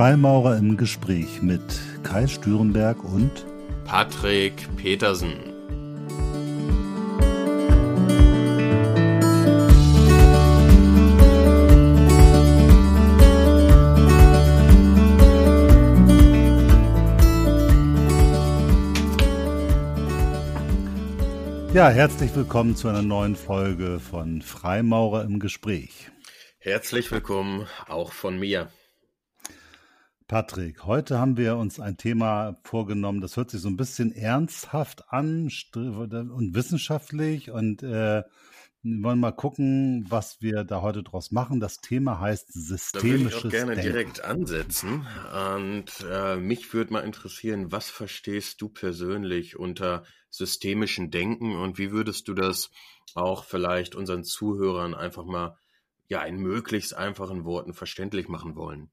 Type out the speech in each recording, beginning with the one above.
Freimaurer im Gespräch mit Kai Stürenberg und Patrick Petersen. Ja, herzlich willkommen zu einer neuen Folge von Freimaurer im Gespräch. Herzlich willkommen auch von mir. Patrick, heute haben wir uns ein Thema vorgenommen, das hört sich so ein bisschen ernsthaft an und wissenschaftlich und äh, wir wollen mal gucken, was wir da heute draus machen. Das Thema heißt systemisches Da würde ich auch gerne Denken. direkt ansetzen und äh, mich würde mal interessieren, was verstehst du persönlich unter systemischen Denken und wie würdest du das auch vielleicht unseren Zuhörern einfach mal ja in möglichst einfachen Worten verständlich machen wollen?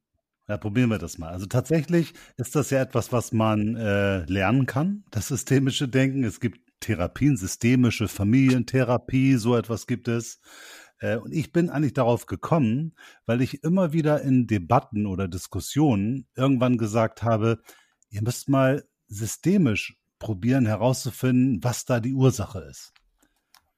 Ja, probieren wir das mal. Also tatsächlich ist das ja etwas, was man äh, lernen kann, das systemische Denken. Es gibt Therapien, systemische Familientherapie, so etwas gibt es. Äh, und ich bin eigentlich darauf gekommen, weil ich immer wieder in Debatten oder Diskussionen irgendwann gesagt habe, ihr müsst mal systemisch probieren herauszufinden, was da die Ursache ist.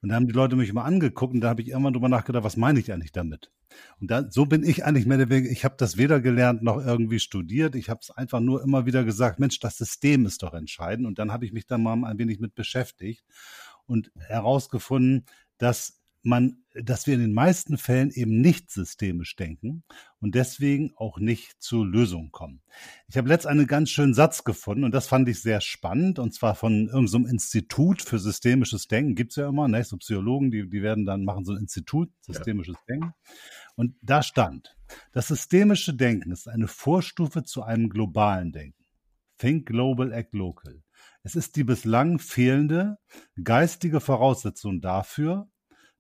Und da haben die Leute mich immer angeguckt und da habe ich irgendwann drüber nachgedacht, was meine ich eigentlich damit? Und da, so bin ich eigentlich mehr oder weniger, ich habe das weder gelernt noch irgendwie studiert. Ich habe es einfach nur immer wieder gesagt, Mensch, das System ist doch entscheidend. Und dann habe ich mich da mal ein wenig mit beschäftigt und herausgefunden, dass man, dass wir in den meisten Fällen eben nicht systemisch denken und deswegen auch nicht zu Lösungen kommen. Ich habe letzt einen ganz schönen Satz gefunden und das fand ich sehr spannend und zwar von irgendeinem so Institut für systemisches Denken gibt's ja immer, ne, so Psychologen, die, die werden dann machen so ein Institut systemisches ja. Denken und da stand, das systemische Denken ist eine Vorstufe zu einem globalen Denken. Think Global, Act Local. Es ist die bislang fehlende geistige Voraussetzung dafür,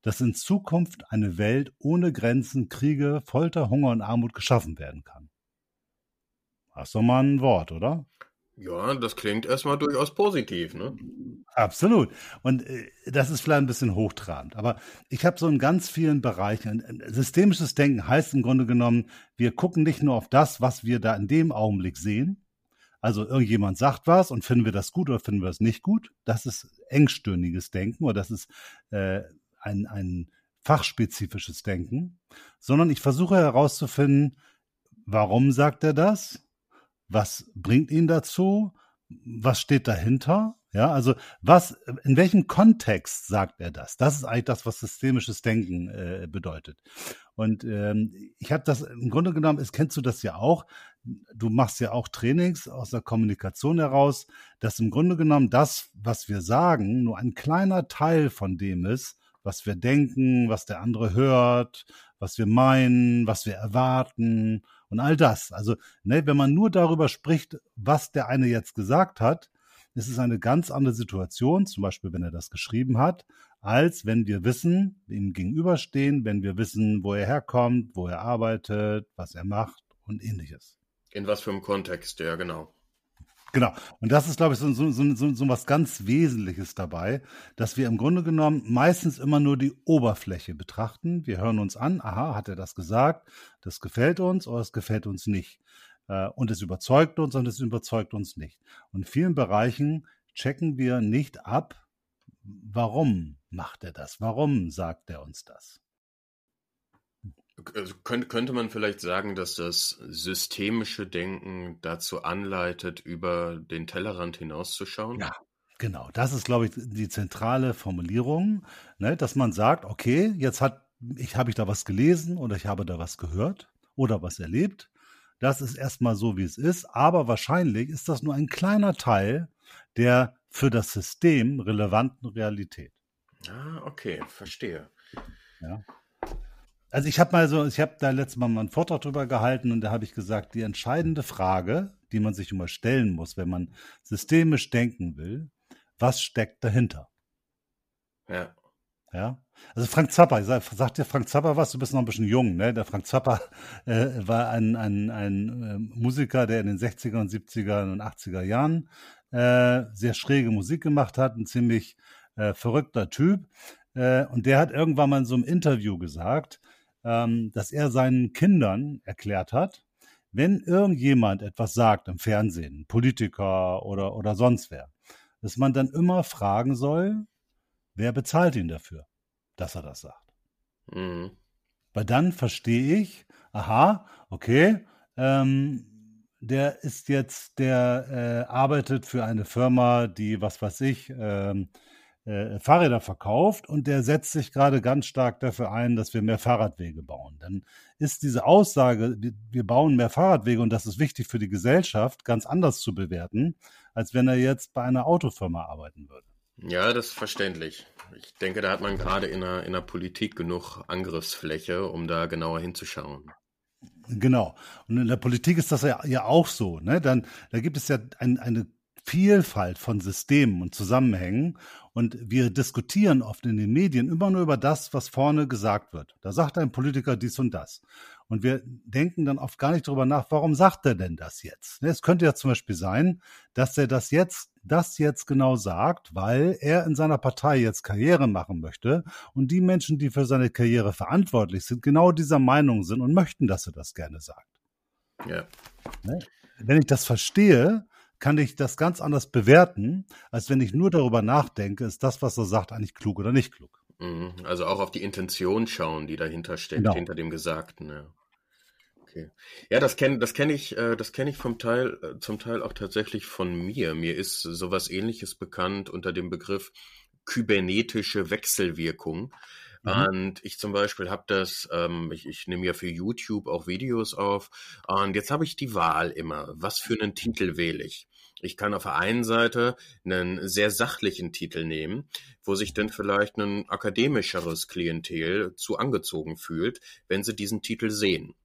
dass in Zukunft eine Welt ohne Grenzen, Kriege, Folter, Hunger und Armut geschaffen werden kann. Hast du mal ein Wort, oder? Ja, das klingt erstmal durchaus positiv, ne? Absolut. Und äh, das ist vielleicht ein bisschen hochtrabend. Aber ich habe so in ganz vielen Bereichen, systemisches Denken heißt im Grunde genommen, wir gucken nicht nur auf das, was wir da in dem Augenblick sehen. Also irgendjemand sagt was und finden wir das gut oder finden wir es nicht gut. Das ist engstirniges Denken oder das ist äh, ein, ein fachspezifisches Denken, sondern ich versuche herauszufinden, warum sagt er das? Was bringt ihn dazu? Was steht dahinter? Ja, also was, in welchem Kontext sagt er das? Das ist eigentlich das, was systemisches Denken äh, bedeutet. Und ähm, ich habe das im Grunde genommen, ist, kennst du das ja auch. Du machst ja auch Trainings aus der Kommunikation heraus, dass im Grunde genommen das, was wir sagen, nur ein kleiner Teil von dem ist, was wir denken, was der andere hört, was wir meinen, was wir erwarten und all das. Also, ne, wenn man nur darüber spricht, was der eine jetzt gesagt hat, ist es eine ganz andere Situation, zum Beispiel, wenn er das geschrieben hat, als wenn wir wissen, ihm gegenüberstehen, wenn wir wissen, wo er herkommt, wo er arbeitet, was er macht und ähnliches. In was für einem Kontext, ja, genau. Genau. Und das ist, glaube ich, so, so, so, so was ganz Wesentliches dabei, dass wir im Grunde genommen meistens immer nur die Oberfläche betrachten. Wir hören uns an, aha, hat er das gesagt, das gefällt uns oder es gefällt uns nicht. Äh, und es überzeugt uns und es überzeugt uns nicht. Und in vielen Bereichen checken wir nicht ab, warum macht er das? Warum sagt er uns das? Also könnte man vielleicht sagen, dass das systemische Denken dazu anleitet, über den Tellerrand hinauszuschauen? Ja, genau. Das ist, glaube ich, die zentrale Formulierung, ne, dass man sagt, okay, jetzt hat ich habe ich da was gelesen oder ich habe da was gehört oder was erlebt. Das ist erstmal so, wie es ist, aber wahrscheinlich ist das nur ein kleiner Teil der für das System relevanten Realität. Ah, okay, verstehe. Ja. Also ich habe mal so, ich habe da letztes Mal mal einen Vortrag drüber gehalten und da habe ich gesagt, die entscheidende Frage, die man sich immer stellen muss, wenn man systemisch denken will, was steckt dahinter? Ja. Ja. Also Frank Zappa, ich sag, sagt dir Frank Zappa was? Du bist noch ein bisschen jung, ne? Der Frank Zappa äh, war ein, ein, ein äh, Musiker, der in den 60er und 70er und 80er Jahren äh, sehr schräge Musik gemacht hat, ein ziemlich äh, verrückter Typ. Äh, und der hat irgendwann mal in so einem Interview gesagt, ähm, dass er seinen Kindern erklärt hat, wenn irgendjemand etwas sagt im Fernsehen, Politiker oder, oder sonst wer, dass man dann immer fragen soll, wer bezahlt ihn dafür, dass er das sagt. Mhm. Weil dann verstehe ich, aha, okay, ähm, der ist jetzt, der äh, arbeitet für eine Firma, die, was weiß ich, ähm, äh, Fahrräder verkauft und der setzt sich gerade ganz stark dafür ein, dass wir mehr Fahrradwege bauen. Dann ist diese Aussage, wir bauen mehr Fahrradwege und das ist wichtig für die Gesellschaft, ganz anders zu bewerten, als wenn er jetzt bei einer Autofirma arbeiten würde. Ja, das ist verständlich. Ich denke, da hat man gerade in der, in der Politik genug Angriffsfläche, um da genauer hinzuschauen. Genau. Und in der Politik ist das ja, ja auch so. Ne? Dann, da gibt es ja ein, eine Vielfalt von Systemen und Zusammenhängen. Und wir diskutieren oft in den Medien immer nur über das, was vorne gesagt wird. Da sagt ein Politiker dies und das. Und wir denken dann oft gar nicht darüber nach, warum sagt er denn das jetzt? Ne, es könnte ja zum Beispiel sein, dass er das jetzt, das jetzt genau sagt, weil er in seiner Partei jetzt Karriere machen möchte und die Menschen, die für seine Karriere verantwortlich sind, genau dieser Meinung sind und möchten, dass er das gerne sagt. Ja. Ne? Wenn ich das verstehe, kann ich das ganz anders bewerten, als wenn ich nur darüber nachdenke, ist das, was er sagt, eigentlich klug oder nicht klug. Mhm. Also auch auf die Intention schauen, die dahinter steckt, genau. hinter dem Gesagten. Ja. Okay. Ja, das kenne das kenn ich, äh, das kenne ich vom Teil, äh, zum Teil auch tatsächlich von mir. Mir ist sowas ähnliches bekannt unter dem Begriff kybernetische Wechselwirkung. Mhm. Und ich zum Beispiel habe das, ähm, ich, ich nehme ja für YouTube auch Videos auf. Und jetzt habe ich die Wahl immer. Was für einen Titel wähle ich? Ich kann auf der einen Seite einen sehr sachlichen Titel nehmen, wo sich dann vielleicht ein akademischeres Klientel zu angezogen fühlt, wenn sie diesen Titel sehen.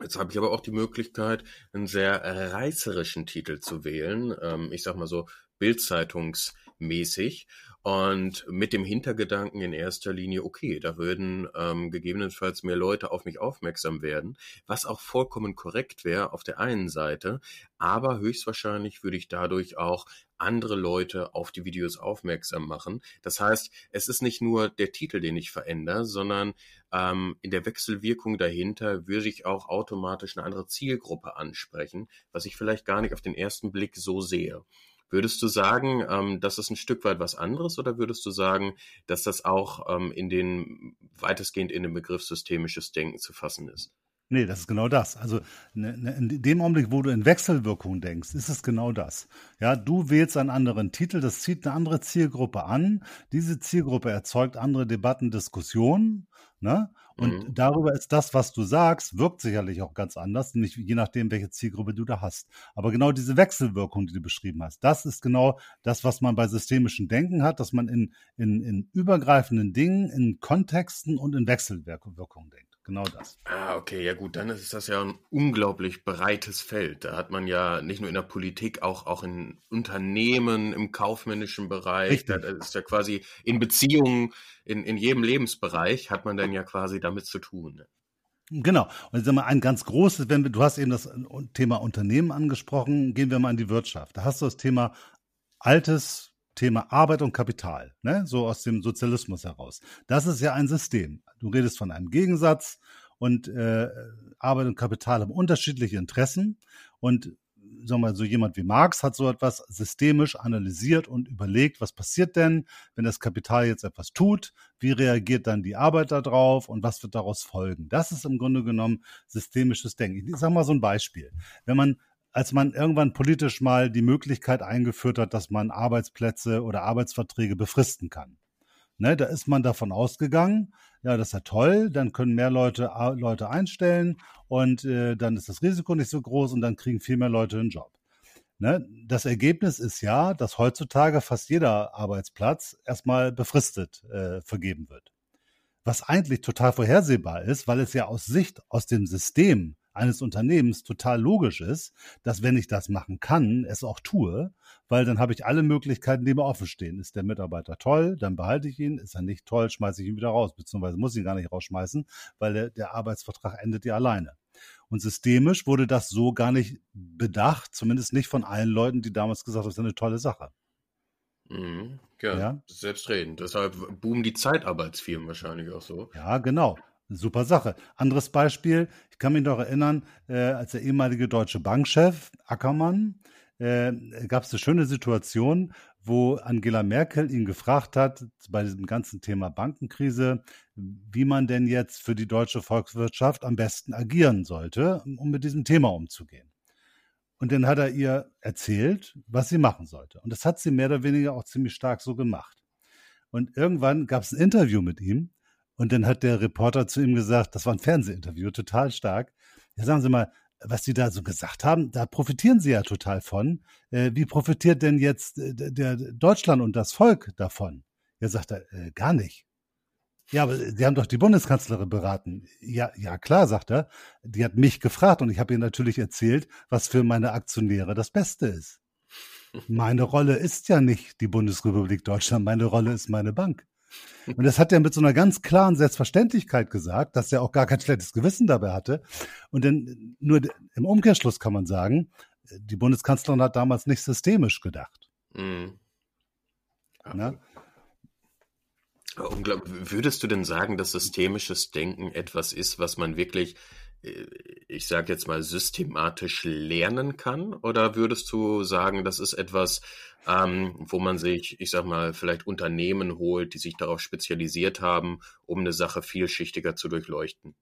Jetzt habe ich aber auch die Möglichkeit, einen sehr reißerischen Titel zu wählen. Ähm, ich sag mal so Bildzeitungsmäßig. Und mit dem Hintergedanken in erster Linie, okay, da würden ähm, gegebenenfalls mehr Leute auf mich aufmerksam werden, was auch vollkommen korrekt wäre auf der einen Seite, aber höchstwahrscheinlich würde ich dadurch auch andere Leute auf die Videos aufmerksam machen. Das heißt, es ist nicht nur der Titel, den ich verändere, sondern ähm, in der Wechselwirkung dahinter würde ich auch automatisch eine andere Zielgruppe ansprechen, was ich vielleicht gar nicht auf den ersten Blick so sehe. Würdest du sagen, ähm, das ist ein Stück weit was anderes oder würdest du sagen, dass das auch ähm, in den weitestgehend in den Begriff systemisches Denken zu fassen ist? Nee, das ist genau das. Also ne, ne, in dem Augenblick, wo du in Wechselwirkung denkst, ist es genau das. Ja, du wählst einen anderen Titel, das zieht eine andere Zielgruppe an. Diese Zielgruppe erzeugt andere Debatten, Diskussionen. Ne? Und mhm. darüber ist das, was du sagst, wirkt sicherlich auch ganz anders, nämlich je nachdem, welche Zielgruppe du da hast. Aber genau diese Wechselwirkung, die du beschrieben hast, das ist genau das, was man bei systemischem Denken hat, dass man in, in, in übergreifenden Dingen, in Kontexten und in Wechselwirkungen denkt. Genau das. Ah, okay, ja gut, dann ist das ja ein unglaublich breites Feld. Da hat man ja nicht nur in der Politik, auch, auch in Unternehmen, im kaufmännischen Bereich. Richtig. Da ist ja quasi in Beziehungen, in, in jedem Lebensbereich hat man dann ja quasi damit zu tun. Ne? Genau. Und jetzt mal ein ganz großes, wenn wir, du hast eben das Thema Unternehmen angesprochen, gehen wir mal in die Wirtschaft. Da hast du das Thema altes Thema Arbeit und Kapital, ne? so aus dem Sozialismus heraus. Das ist ja ein System. Du redest von einem Gegensatz und äh, Arbeit und Kapital haben unterschiedliche Interessen und sagen wir so jemand wie Marx hat so etwas systemisch analysiert und überlegt, was passiert denn, wenn das Kapital jetzt etwas tut, wie reagiert dann die Arbeit darauf und was wird daraus folgen. Das ist im Grunde genommen systemisches Denken. Ich sage mal so ein Beispiel. Wenn man als man irgendwann politisch mal die Möglichkeit eingeführt hat, dass man Arbeitsplätze oder Arbeitsverträge befristen kann. Ne, da ist man davon ausgegangen, ja, das ist ja toll, dann können mehr Leute Leute einstellen und äh, dann ist das Risiko nicht so groß und dann kriegen viel mehr Leute einen Job. Ne, das Ergebnis ist ja, dass heutzutage fast jeder Arbeitsplatz erstmal befristet äh, vergeben wird. Was eigentlich total vorhersehbar ist, weil es ja aus Sicht aus dem System eines Unternehmens total logisch ist, dass wenn ich das machen kann, es auch tue, weil dann habe ich alle Möglichkeiten, die mir offen stehen. Ist der Mitarbeiter toll, dann behalte ich ihn. Ist er nicht toll, schmeiße ich ihn wieder raus, beziehungsweise muss ich ihn gar nicht rausschmeißen, weil der, der Arbeitsvertrag endet ja alleine. Und systemisch wurde das so gar nicht bedacht, zumindest nicht von allen Leuten, die damals gesagt haben, das ist eine tolle Sache. Mhm, ja, ja, selbstredend. Deshalb boomen die Zeitarbeitsfirmen wahrscheinlich auch so. Ja, genau. Super Sache. Anderes Beispiel, ich kann mich noch erinnern, äh, als der ehemalige deutsche Bankchef Ackermann, äh, gab es eine schöne Situation, wo Angela Merkel ihn gefragt hat, bei diesem ganzen Thema Bankenkrise, wie man denn jetzt für die deutsche Volkswirtschaft am besten agieren sollte, um mit diesem Thema umzugehen. Und dann hat er ihr erzählt, was sie machen sollte. Und das hat sie mehr oder weniger auch ziemlich stark so gemacht. Und irgendwann gab es ein Interview mit ihm und dann hat der Reporter zu ihm gesagt, das war ein Fernsehinterview, total stark. Ja, sagen Sie mal, was Sie da so gesagt haben, da profitieren Sie ja total von. Äh, wie profitiert denn jetzt äh, der Deutschland und das Volk davon? Ja, sagt er, äh, gar nicht. Ja, aber Sie haben doch die Bundeskanzlerin beraten. Ja, ja, klar, sagt er. Die hat mich gefragt und ich habe ihr natürlich erzählt, was für meine Aktionäre das Beste ist. Meine Rolle ist ja nicht die Bundesrepublik Deutschland, meine Rolle ist meine Bank. Und das hat er mit so einer ganz klaren Selbstverständlichkeit gesagt, dass er auch gar kein schlechtes Gewissen dabei hatte. Und dann nur im Umkehrschluss kann man sagen, die Bundeskanzlerin hat damals nicht systemisch gedacht. Mhm. Ja. Würdest du denn sagen, dass systemisches Denken etwas ist, was man wirklich ich sage jetzt mal, systematisch lernen kann? Oder würdest du sagen, das ist etwas, ähm, wo man sich, ich sag mal, vielleicht Unternehmen holt, die sich darauf spezialisiert haben, um eine Sache vielschichtiger zu durchleuchten?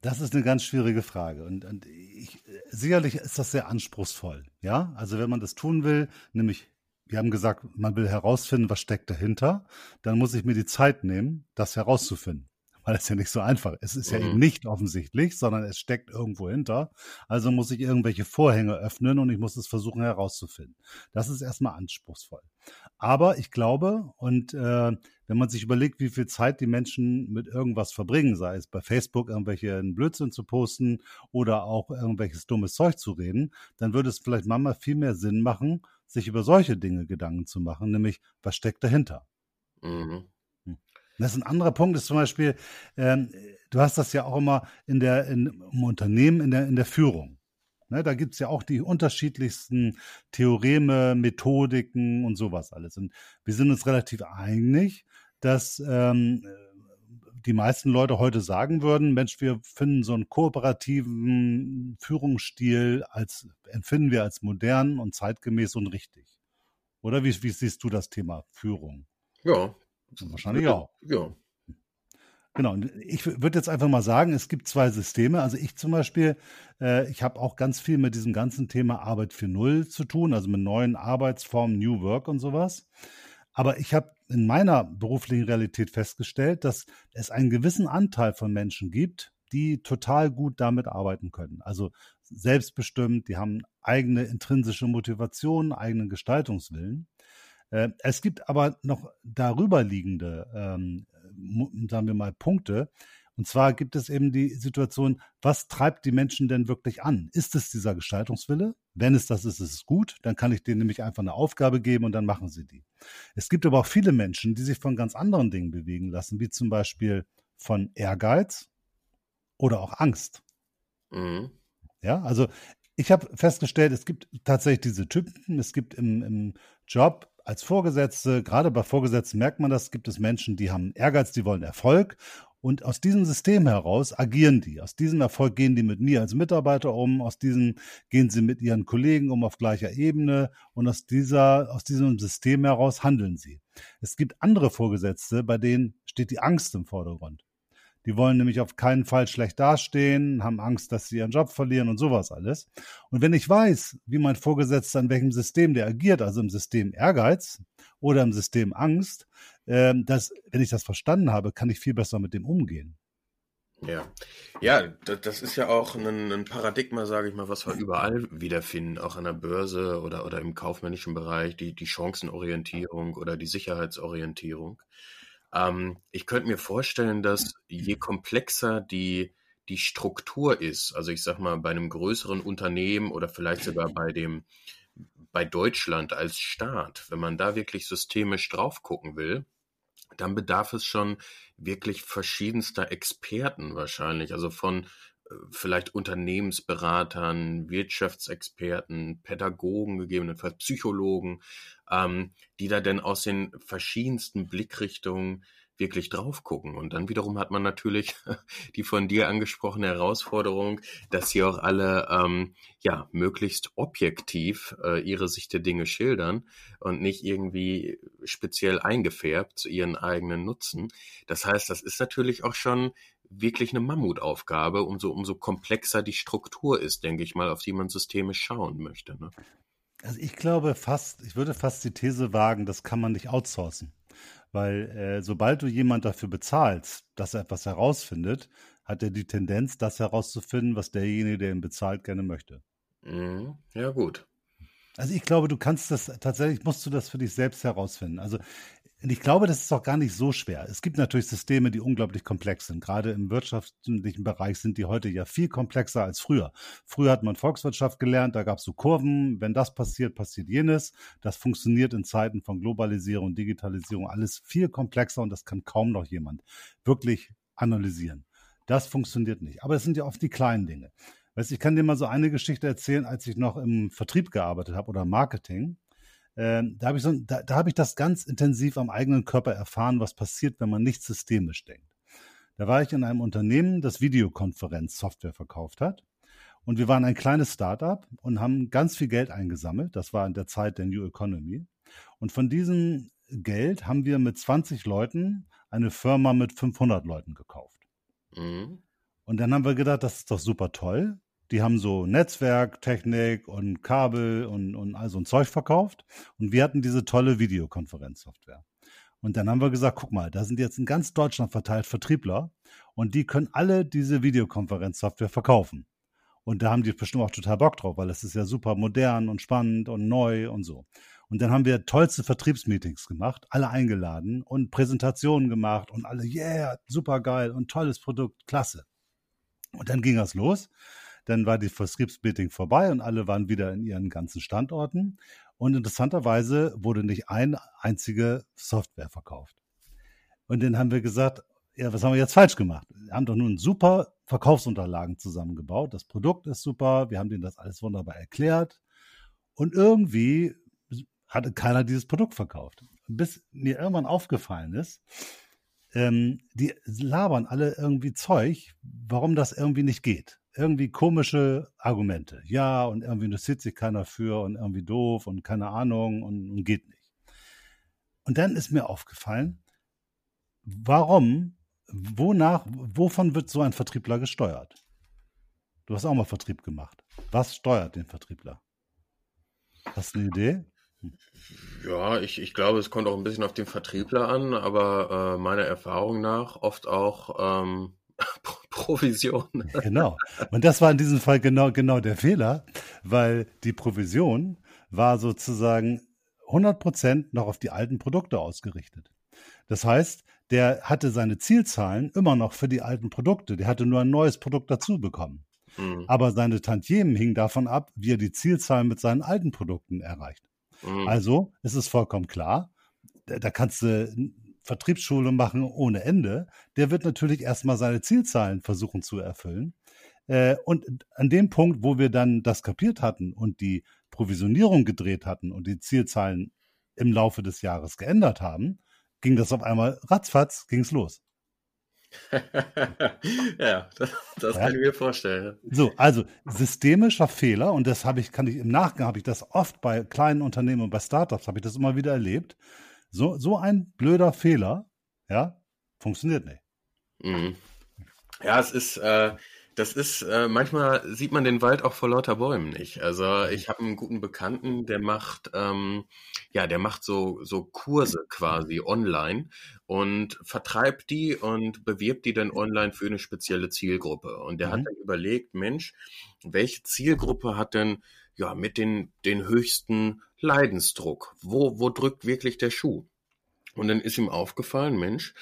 Das ist eine ganz schwierige Frage. Und, und ich, sicherlich ist das sehr anspruchsvoll. Ja, also wenn man das tun will, nämlich wir haben gesagt, man will herausfinden, was steckt dahinter, dann muss ich mir die Zeit nehmen, das herauszufinden weil es ja nicht so einfach ist. Es ist mhm. ja eben mhm. nicht offensichtlich, sondern es steckt irgendwo hinter. Also muss ich irgendwelche Vorhänge öffnen und ich muss es versuchen herauszufinden. Das ist erstmal anspruchsvoll. Aber ich glaube, und äh, wenn man sich überlegt, wie viel Zeit die Menschen mit irgendwas verbringen, sei es bei Facebook irgendwelche Blödsinn zu posten oder auch irgendwelches dummes Zeug zu reden, dann würde es vielleicht manchmal viel mehr Sinn machen, sich über solche Dinge Gedanken zu machen, nämlich was steckt dahinter. Mhm. Das ist ein anderer Punkt, ist zum Beispiel, ähm, du hast das ja auch immer in der, in, im Unternehmen, in der, in der Führung. Ne, da gibt's ja auch die unterschiedlichsten Theoreme, Methodiken und sowas alles. Und wir sind uns relativ einig, dass ähm, die meisten Leute heute sagen würden, Mensch, wir finden so einen kooperativen Führungsstil als, empfinden wir als modern und zeitgemäß und richtig. Oder wie, wie siehst du das Thema Führung? Ja, Wahrscheinlich auch. Ja. Genau, ich würde jetzt einfach mal sagen, es gibt zwei Systeme. Also ich zum Beispiel, äh, ich habe auch ganz viel mit diesem ganzen Thema Arbeit für Null zu tun, also mit neuen Arbeitsformen, New Work und sowas. Aber ich habe in meiner beruflichen Realität festgestellt, dass es einen gewissen Anteil von Menschen gibt, die total gut damit arbeiten können. Also selbstbestimmt, die haben eigene intrinsische Motivation, eigenen Gestaltungswillen. Äh, es gibt aber noch darüber liegende, ähm, sagen wir mal, Punkte. Und zwar gibt es eben die Situation, was treibt die Menschen denn wirklich an? Ist es dieser Gestaltungswille? Wenn es das ist, ist es gut. Dann kann ich denen nämlich einfach eine Aufgabe geben und dann machen sie die. Es gibt aber auch viele Menschen, die sich von ganz anderen Dingen bewegen lassen, wie zum Beispiel von Ehrgeiz oder auch Angst. Mhm. Ja, also ich habe festgestellt, es gibt tatsächlich diese Typen. Es gibt im, im Job als Vorgesetzte, gerade bei Vorgesetzten merkt man das, gibt es Menschen, die haben Ehrgeiz, die wollen Erfolg. Und aus diesem System heraus agieren die. Aus diesem Erfolg gehen die mit mir als Mitarbeiter um. Aus diesem gehen sie mit ihren Kollegen um auf gleicher Ebene. Und aus dieser, aus diesem System heraus handeln sie. Es gibt andere Vorgesetzte, bei denen steht die Angst im Vordergrund. Die wollen nämlich auf keinen Fall schlecht dastehen, haben Angst, dass sie ihren Job verlieren und sowas alles. Und wenn ich weiß, wie mein Vorgesetzter in welchem System der agiert, also im System Ehrgeiz oder im System Angst, äh, dass, wenn ich das verstanden habe, kann ich viel besser mit dem umgehen. Ja, ja, das ist ja auch ein, ein Paradigma, sage ich mal, was wir überall wiederfinden, auch an der Börse oder, oder im kaufmännischen Bereich, die, die Chancenorientierung oder die Sicherheitsorientierung. Ähm, ich könnte mir vorstellen, dass je komplexer die, die Struktur ist, also ich sag mal, bei einem größeren Unternehmen oder vielleicht sogar bei dem, bei Deutschland als Staat, wenn man da wirklich systemisch drauf gucken will, dann bedarf es schon wirklich verschiedenster Experten wahrscheinlich, also von vielleicht Unternehmensberatern, Wirtschaftsexperten, Pädagogen, gegebenenfalls Psychologen, ähm, die da denn aus den verschiedensten Blickrichtungen wirklich drauf gucken. Und dann wiederum hat man natürlich die von dir angesprochene Herausforderung, dass sie auch alle ähm, ja möglichst objektiv äh, ihre Sicht der Dinge schildern und nicht irgendwie speziell eingefärbt zu ihren eigenen Nutzen. Das heißt, das ist natürlich auch schon wirklich eine Mammutaufgabe, umso, umso komplexer die Struktur ist, denke ich mal, auf die man systemisch schauen möchte. Ne? Also ich glaube fast, ich würde fast die These wagen, das kann man nicht outsourcen. Weil äh, sobald du jemand dafür bezahlst, dass er etwas herausfindet, hat er die Tendenz, das herauszufinden, was derjenige, der ihn bezahlt, gerne möchte. Mhm. Ja, gut. Also ich glaube, du kannst das tatsächlich, musst du das für dich selbst herausfinden. Also und ich glaube, das ist auch gar nicht so schwer. Es gibt natürlich Systeme, die unglaublich komplex sind. Gerade im wirtschaftlichen Bereich sind die heute ja viel komplexer als früher. Früher hat man Volkswirtschaft gelernt, da gab es so Kurven. Wenn das passiert, passiert jenes. Das funktioniert in Zeiten von Globalisierung, Digitalisierung alles viel komplexer und das kann kaum noch jemand wirklich analysieren. Das funktioniert nicht. Aber es sind ja oft die kleinen Dinge. Weißt, ich kann dir mal so eine Geschichte erzählen, als ich noch im Vertrieb gearbeitet habe oder Marketing. Ähm, da habe ich, so, da, da hab ich das ganz intensiv am eigenen Körper erfahren, was passiert, wenn man nicht systemisch denkt. Da war ich in einem Unternehmen, das Videokonferenzsoftware verkauft hat. Und wir waren ein kleines Startup und haben ganz viel Geld eingesammelt. Das war in der Zeit der New Economy. Und von diesem Geld haben wir mit 20 Leuten eine Firma mit 500 Leuten gekauft. Mhm. Und dann haben wir gedacht, das ist doch super toll. Die haben so Netzwerktechnik und Kabel und, und all so ein Zeug verkauft. Und wir hatten diese tolle Videokonferenzsoftware. Und dann haben wir gesagt, guck mal, da sind jetzt in ganz Deutschland verteilt Vertriebler und die können alle diese Videokonferenzsoftware verkaufen. Und da haben die bestimmt auch total Bock drauf, weil es ist ja super modern und spannend und neu und so. Und dann haben wir tollste Vertriebsmeetings gemacht, alle eingeladen und Präsentationen gemacht und alle, yeah, super geil und tolles Produkt, klasse. Und dann ging das los. Dann war die Vertriebsmeeting vorbei und alle waren wieder in ihren ganzen Standorten. Und interessanterweise wurde nicht eine einzige Software verkauft. Und dann haben wir gesagt, ja, was haben wir jetzt falsch gemacht? Wir haben doch nun super Verkaufsunterlagen zusammengebaut. Das Produkt ist super. Wir haben denen das alles wunderbar erklärt. Und irgendwie hatte keiner dieses Produkt verkauft. Bis mir irgendwann aufgefallen ist, ähm, die labern alle irgendwie Zeug, warum das irgendwie nicht geht irgendwie komische Argumente. Ja, und irgendwie interessiert sich keiner für und irgendwie doof und keine Ahnung und, und geht nicht. Und dann ist mir aufgefallen, warum, wonach, wovon wird so ein Vertriebler gesteuert? Du hast auch mal Vertrieb gemacht. Was steuert den Vertriebler? Hast du eine Idee? Hm. Ja, ich, ich glaube, es kommt auch ein bisschen auf den Vertriebler an, aber äh, meiner Erfahrung nach oft auch ähm, Provision. Genau. Und das war in diesem Fall genau, genau der Fehler, weil die Provision war sozusagen 100 Prozent noch auf die alten Produkte ausgerichtet. Das heißt, der hatte seine Zielzahlen immer noch für die alten Produkte. Der hatte nur ein neues Produkt dazu bekommen. Mhm. Aber seine Tantiemen hingen davon ab, wie er die Zielzahlen mit seinen alten Produkten erreicht. Mhm. Also ist es vollkommen klar, da kannst du Vertriebsschule machen ohne Ende, der wird natürlich erstmal seine Zielzahlen versuchen zu erfüllen. Äh, und an dem Punkt, wo wir dann das kapiert hatten und die Provisionierung gedreht hatten und die Zielzahlen im Laufe des Jahres geändert haben, ging das auf einmal ratzfatz, ging es los. ja, das, das ja. kann ich mir vorstellen. So, also systemischer Fehler und das habe ich, kann ich im Nachgang habe ich das oft bei kleinen Unternehmen und bei Startups habe ich das immer wieder erlebt. So, so ein blöder Fehler, ja, funktioniert nicht. Mhm. Ja, es ist, äh, das ist, äh, manchmal sieht man den Wald auch vor lauter Bäumen nicht. Also ich habe einen guten Bekannten, der macht, ähm, ja, der macht so, so Kurse quasi online und vertreibt die und bewirbt die dann online für eine spezielle Zielgruppe. Und der mhm. hat dann überlegt, Mensch, welche Zielgruppe hat denn ja, mit den, den höchsten Leidensdruck. Wo, wo drückt wirklich der Schuh? Und dann ist ihm aufgefallen, Mensch,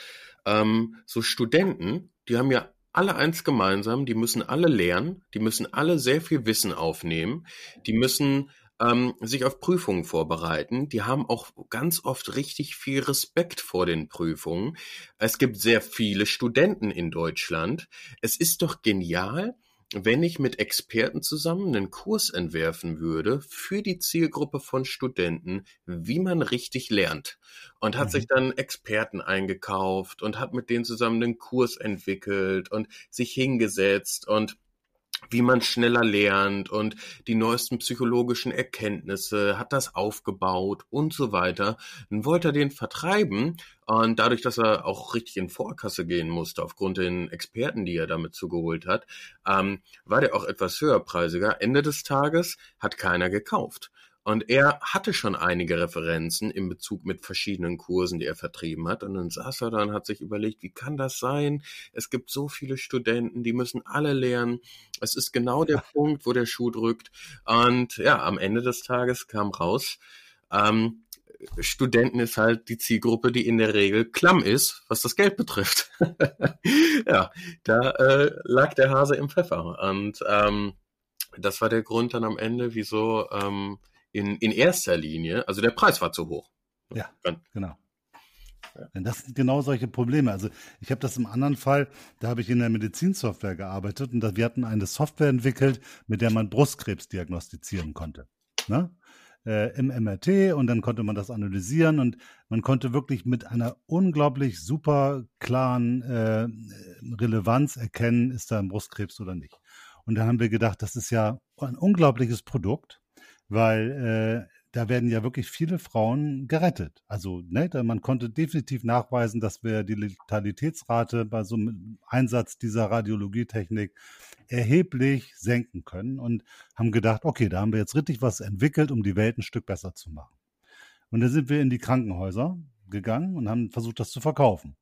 ähm, so Studenten, die haben ja alle eins gemeinsam, die müssen alle lernen, die müssen alle sehr viel Wissen aufnehmen, die müssen ähm, sich auf Prüfungen vorbereiten. Die haben auch ganz oft richtig viel Respekt vor den Prüfungen. Es gibt sehr viele Studenten in Deutschland. Es ist doch genial, wenn ich mit Experten zusammen einen Kurs entwerfen würde für die Zielgruppe von Studenten, wie man richtig lernt. Und hat mhm. sich dann Experten eingekauft und hat mit denen zusammen einen Kurs entwickelt und sich hingesetzt und wie man schneller lernt und die neuesten psychologischen Erkenntnisse, hat das aufgebaut und so weiter. Dann wollte er den vertreiben und dadurch, dass er auch richtig in Vorkasse gehen musste, aufgrund den Experten, die er damit zugeholt hat, ähm, war der auch etwas höherpreisiger. Ende des Tages hat keiner gekauft. Und er hatte schon einige Referenzen in Bezug mit verschiedenen Kursen, die er vertrieben hat. Und dann saß er da und hat sich überlegt, wie kann das sein? Es gibt so viele Studenten, die müssen alle lernen. Es ist genau der Punkt, wo der Schuh drückt. Und ja, am Ende des Tages kam raus, ähm, Studenten ist halt die Zielgruppe, die in der Regel klamm ist, was das Geld betrifft. ja, da äh, lag der Hase im Pfeffer. Und ähm, das war der Grund dann am Ende, wieso ähm, in, in erster Linie, also der Preis war zu hoch. Ja, genau. Ja. Das sind genau solche Probleme. Also ich habe das im anderen Fall, da habe ich in der Medizinsoftware gearbeitet und da, wir hatten eine Software entwickelt, mit der man Brustkrebs diagnostizieren konnte. Ne? Äh, Im MRT und dann konnte man das analysieren und man konnte wirklich mit einer unglaublich super klaren äh, Relevanz erkennen, ist da ein Brustkrebs oder nicht. Und da haben wir gedacht, das ist ja ein unglaubliches Produkt weil äh, da werden ja wirklich viele Frauen gerettet. Also ne, man konnte definitiv nachweisen, dass wir die Letalitätsrate bei so einem Einsatz dieser Radiologietechnik erheblich senken können und haben gedacht, okay, da haben wir jetzt richtig was entwickelt, um die Welt ein Stück besser zu machen. Und dann sind wir in die Krankenhäuser gegangen und haben versucht, das zu verkaufen.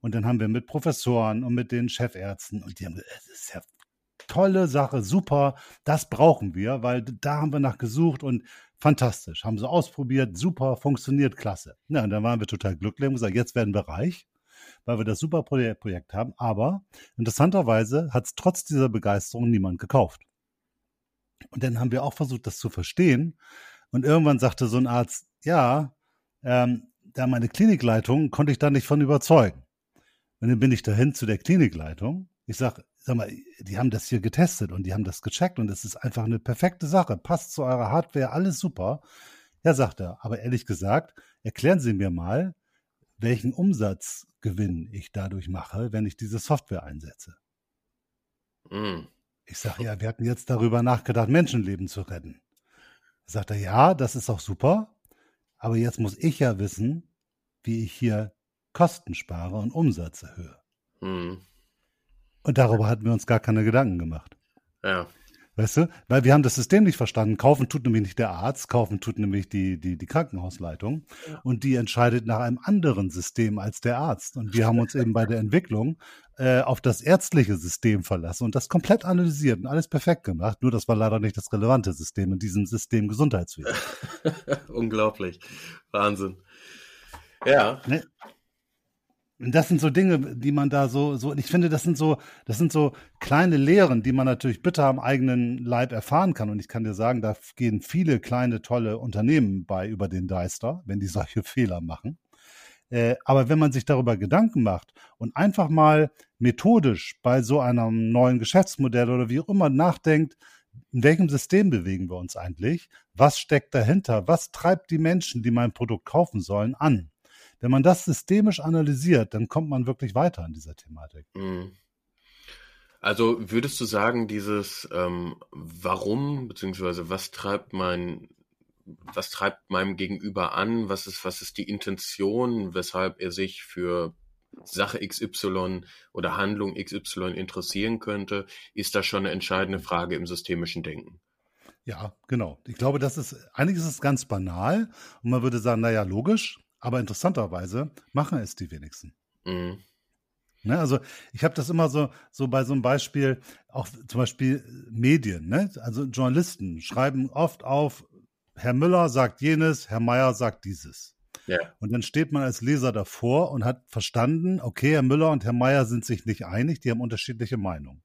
Und dann haben wir mit Professoren und mit den Chefärzten und die haben gesagt, es ist ja tolle Sache, super, das brauchen wir, weil da haben wir nach gesucht und fantastisch, haben sie ausprobiert, super, funktioniert klasse. Ja, und dann waren wir total glücklich und gesagt, jetzt werden wir reich, weil wir das super Projekt haben, aber interessanterweise hat es trotz dieser Begeisterung niemand gekauft. Und dann haben wir auch versucht, das zu verstehen. Und irgendwann sagte so ein Arzt, ja, ähm, da meine Klinikleitung konnte ich da nicht von überzeugen. Und dann bin ich dahin zu der Klinikleitung. Ich sage, sag mal, die haben das hier getestet und die haben das gecheckt und es ist einfach eine perfekte Sache. Passt zu eurer Hardware, alles super. Ja, sagt er. Aber ehrlich gesagt, erklären Sie mir mal, welchen Umsatzgewinn ich dadurch mache, wenn ich diese Software einsetze. Mm. Ich sage, ja, wir hatten jetzt darüber nachgedacht, Menschenleben zu retten. Sagt er, ja, das ist auch super, aber jetzt muss ich ja wissen, wie ich hier Kosten spare und Umsatz erhöhe. Mm. Und darüber hatten wir uns gar keine Gedanken gemacht. Ja. Weißt du? Weil wir haben das System nicht verstanden. Kaufen tut nämlich nicht der Arzt, kaufen tut nämlich die, die, die Krankenhausleitung. Ja. Und die entscheidet nach einem anderen System als der Arzt. Und wir haben uns eben bei der Entwicklung äh, auf das ärztliche System verlassen und das komplett analysiert und alles perfekt gemacht. Nur das war leider nicht das relevante System in diesem System Gesundheitswesen. Unglaublich. Wahnsinn. Ja. Ne? Und das sind so Dinge, die man da so, so, ich finde, das sind so, das sind so kleine Lehren, die man natürlich bitter am eigenen Leib erfahren kann. Und ich kann dir sagen, da gehen viele kleine, tolle Unternehmen bei über den Deister, wenn die solche Fehler machen. Äh, aber wenn man sich darüber Gedanken macht und einfach mal methodisch bei so einem neuen Geschäftsmodell oder wie auch immer nachdenkt, in welchem System bewegen wir uns eigentlich? Was steckt dahinter? Was treibt die Menschen, die mein Produkt kaufen sollen, an? Wenn man das systemisch analysiert, dann kommt man wirklich weiter in dieser Thematik. Mhm. Also würdest du sagen, dieses ähm, Warum beziehungsweise was treibt mein was treibt meinem Gegenüber an? Was ist was ist die Intention, weshalb er sich für Sache XY oder Handlung XY interessieren könnte, ist das schon eine entscheidende Frage im systemischen Denken. Ja, genau. Ich glaube, das ist, eigentlich ist es ganz banal und man würde sagen, naja, logisch, aber interessanterweise machen es die wenigsten. Mhm. Ne, also ich habe das immer so, so bei so einem Beispiel, auch zum Beispiel Medien, ne? also Journalisten schreiben oft auf, Herr Müller sagt jenes, Herr Meier sagt dieses. Ja. Und dann steht man als Leser davor und hat verstanden, okay, Herr Müller und Herr Meier sind sich nicht einig, die haben unterschiedliche Meinungen.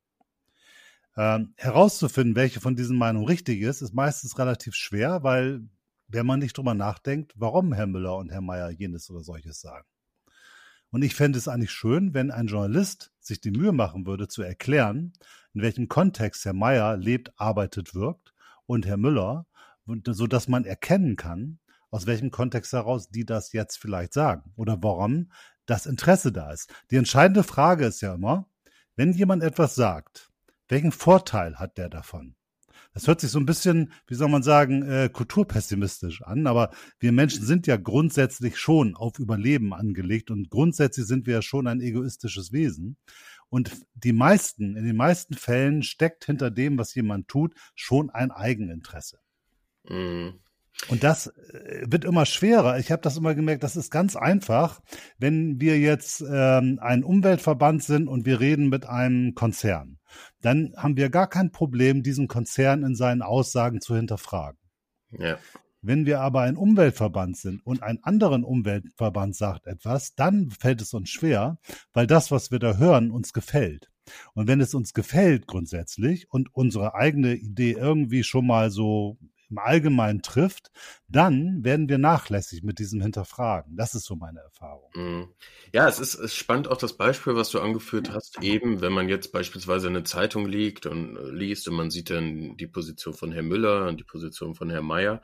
Ähm, herauszufinden, welche von diesen Meinungen richtig ist, ist meistens relativ schwer, weil wenn man nicht drüber nachdenkt, warum Herr Müller und Herr Meier jenes oder solches sagen. Und ich fände es eigentlich schön, wenn ein Journalist sich die Mühe machen würde, zu erklären, in welchem Kontext Herr Meier lebt, arbeitet, wirkt und Herr Müller, so dass man erkennen kann, aus welchem Kontext heraus die das jetzt vielleicht sagen oder warum das Interesse da ist. Die entscheidende Frage ist ja immer, wenn jemand etwas sagt, welchen Vorteil hat der davon? Das hört sich so ein bisschen, wie soll man sagen, äh, kulturpessimistisch an, aber wir Menschen sind ja grundsätzlich schon auf Überleben angelegt und grundsätzlich sind wir ja schon ein egoistisches Wesen. Und die meisten, in den meisten Fällen steckt hinter dem, was jemand tut, schon ein Eigeninteresse. Mhm. Und das äh, wird immer schwerer. Ich habe das immer gemerkt, das ist ganz einfach, wenn wir jetzt ähm, ein Umweltverband sind und wir reden mit einem Konzern. Dann haben wir gar kein Problem, diesen Konzern in seinen Aussagen zu hinterfragen. Ja. Wenn wir aber ein Umweltverband sind und ein anderen Umweltverband sagt etwas, dann fällt es uns schwer, weil das, was wir da hören, uns gefällt. Und wenn es uns gefällt grundsätzlich und unsere eigene Idee irgendwie schon mal so im Allgemeinen trifft, dann werden wir nachlässig mit diesem Hinterfragen. Das ist so meine Erfahrung. Mhm. Ja, es ist, es spannend auch das Beispiel, was du angeführt hast, eben, wenn man jetzt beispielsweise eine Zeitung liegt und äh, liest und man sieht dann die Position von Herrn Müller und die Position von Herrn Mayer.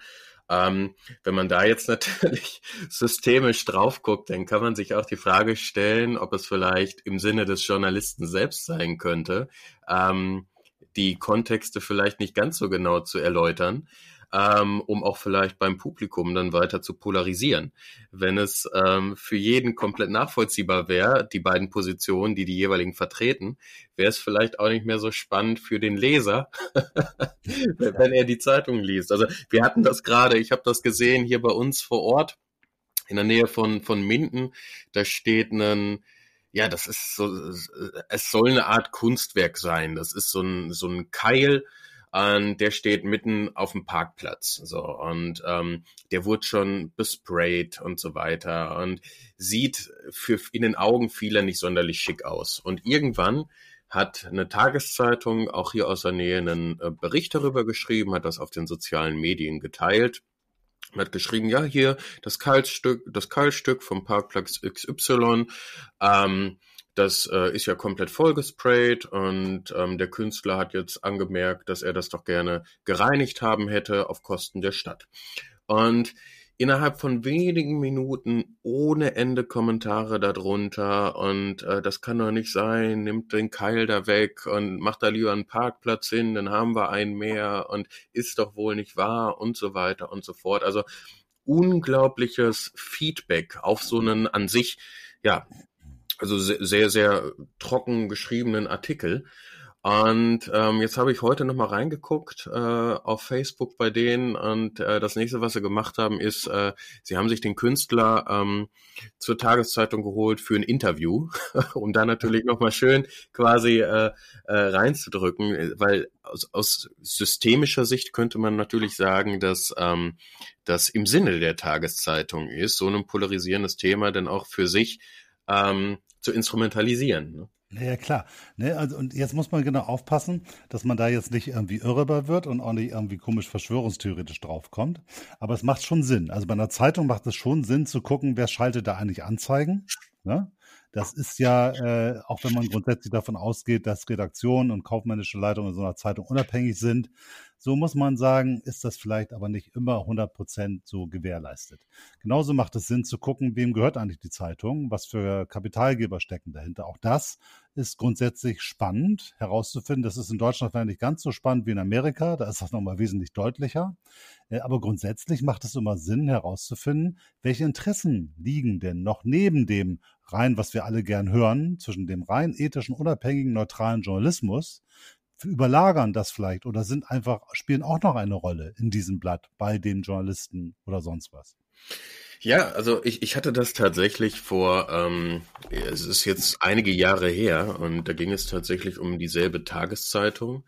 Ähm, wenn man da jetzt natürlich systemisch drauf guckt, dann kann man sich auch die Frage stellen, ob es vielleicht im Sinne des Journalisten selbst sein könnte, ähm, die Kontexte vielleicht nicht ganz so genau zu erläutern ähm, um auch vielleicht beim Publikum dann weiter zu polarisieren. Wenn es ähm, für jeden komplett nachvollziehbar wäre, die beiden Positionen, die die jeweiligen vertreten, wäre es vielleicht auch nicht mehr so spannend für den Leser, wenn er die Zeitung liest. Also wir hatten das gerade, ich habe das gesehen hier bei uns vor Ort in der Nähe von, von Minden. Da steht ein ja, das ist so, es soll eine Art Kunstwerk sein. Das ist so ein, so ein Keil, und der steht mitten auf dem Parkplatz. So, und ähm, der wurde schon besprayt und so weiter und sieht für in den Augen vieler nicht sonderlich schick aus. Und irgendwann hat eine Tageszeitung auch hier aus der Nähe einen äh, Bericht darüber geschrieben, hat das auf den sozialen Medien geteilt und hat geschrieben, ja, hier das Keilstück, das Keilstück vom Parkplatz XY, ähm, das äh, ist ja komplett vollgesprayt und ähm, der Künstler hat jetzt angemerkt, dass er das doch gerne gereinigt haben hätte auf Kosten der Stadt. Und innerhalb von wenigen Minuten ohne Ende Kommentare darunter und äh, das kann doch nicht sein, nimmt den Keil da weg und macht da lieber einen Parkplatz hin, dann haben wir einen mehr und ist doch wohl nicht wahr und so weiter und so fort. Also unglaubliches Feedback auf so einen an sich ja also sehr, sehr trocken geschriebenen Artikel. Und ähm, jetzt habe ich heute nochmal reingeguckt äh, auf Facebook bei denen und äh, das nächste, was sie gemacht haben, ist, äh, sie haben sich den Künstler ähm, zur Tageszeitung geholt für ein Interview, um da natürlich nochmal schön quasi äh, äh, reinzudrücken, weil aus, aus systemischer Sicht könnte man natürlich sagen, dass ähm, das im Sinne der Tageszeitung ist, so ein polarisierendes Thema denn auch für sich ähm, zu instrumentalisieren. Ne? Ja, klar. Ne, also, und jetzt muss man genau aufpassen, dass man da jetzt nicht irgendwie irrebar wird und auch nicht irgendwie komisch verschwörungstheoretisch draufkommt. Aber es macht schon Sinn. Also bei einer Zeitung macht es schon Sinn zu gucken, wer schaltet da eigentlich Anzeigen. Ne? Das ist ja, äh, auch wenn man grundsätzlich davon ausgeht, dass Redaktion und kaufmännische Leitung in so einer Zeitung unabhängig sind, so muss man sagen, ist das vielleicht aber nicht immer 100 Prozent so gewährleistet. Genauso macht es Sinn zu gucken, wem gehört eigentlich die Zeitung, was für Kapitalgeber stecken dahinter. Auch das ist grundsätzlich spannend herauszufinden. Das ist in Deutschland vielleicht nicht ganz so spannend wie in Amerika. Da ist das nochmal wesentlich deutlicher. Äh, aber grundsätzlich macht es immer Sinn herauszufinden, welche Interessen liegen denn noch neben dem rein, was wir alle gern hören, zwischen dem rein ethischen, unabhängigen, neutralen Journalismus, überlagern das vielleicht oder sind einfach, spielen auch noch eine Rolle in diesem Blatt bei den Journalisten oder sonst was? Ja, also ich, ich hatte das tatsächlich vor, ähm, es ist jetzt einige Jahre her und da ging es tatsächlich um dieselbe Tageszeitung.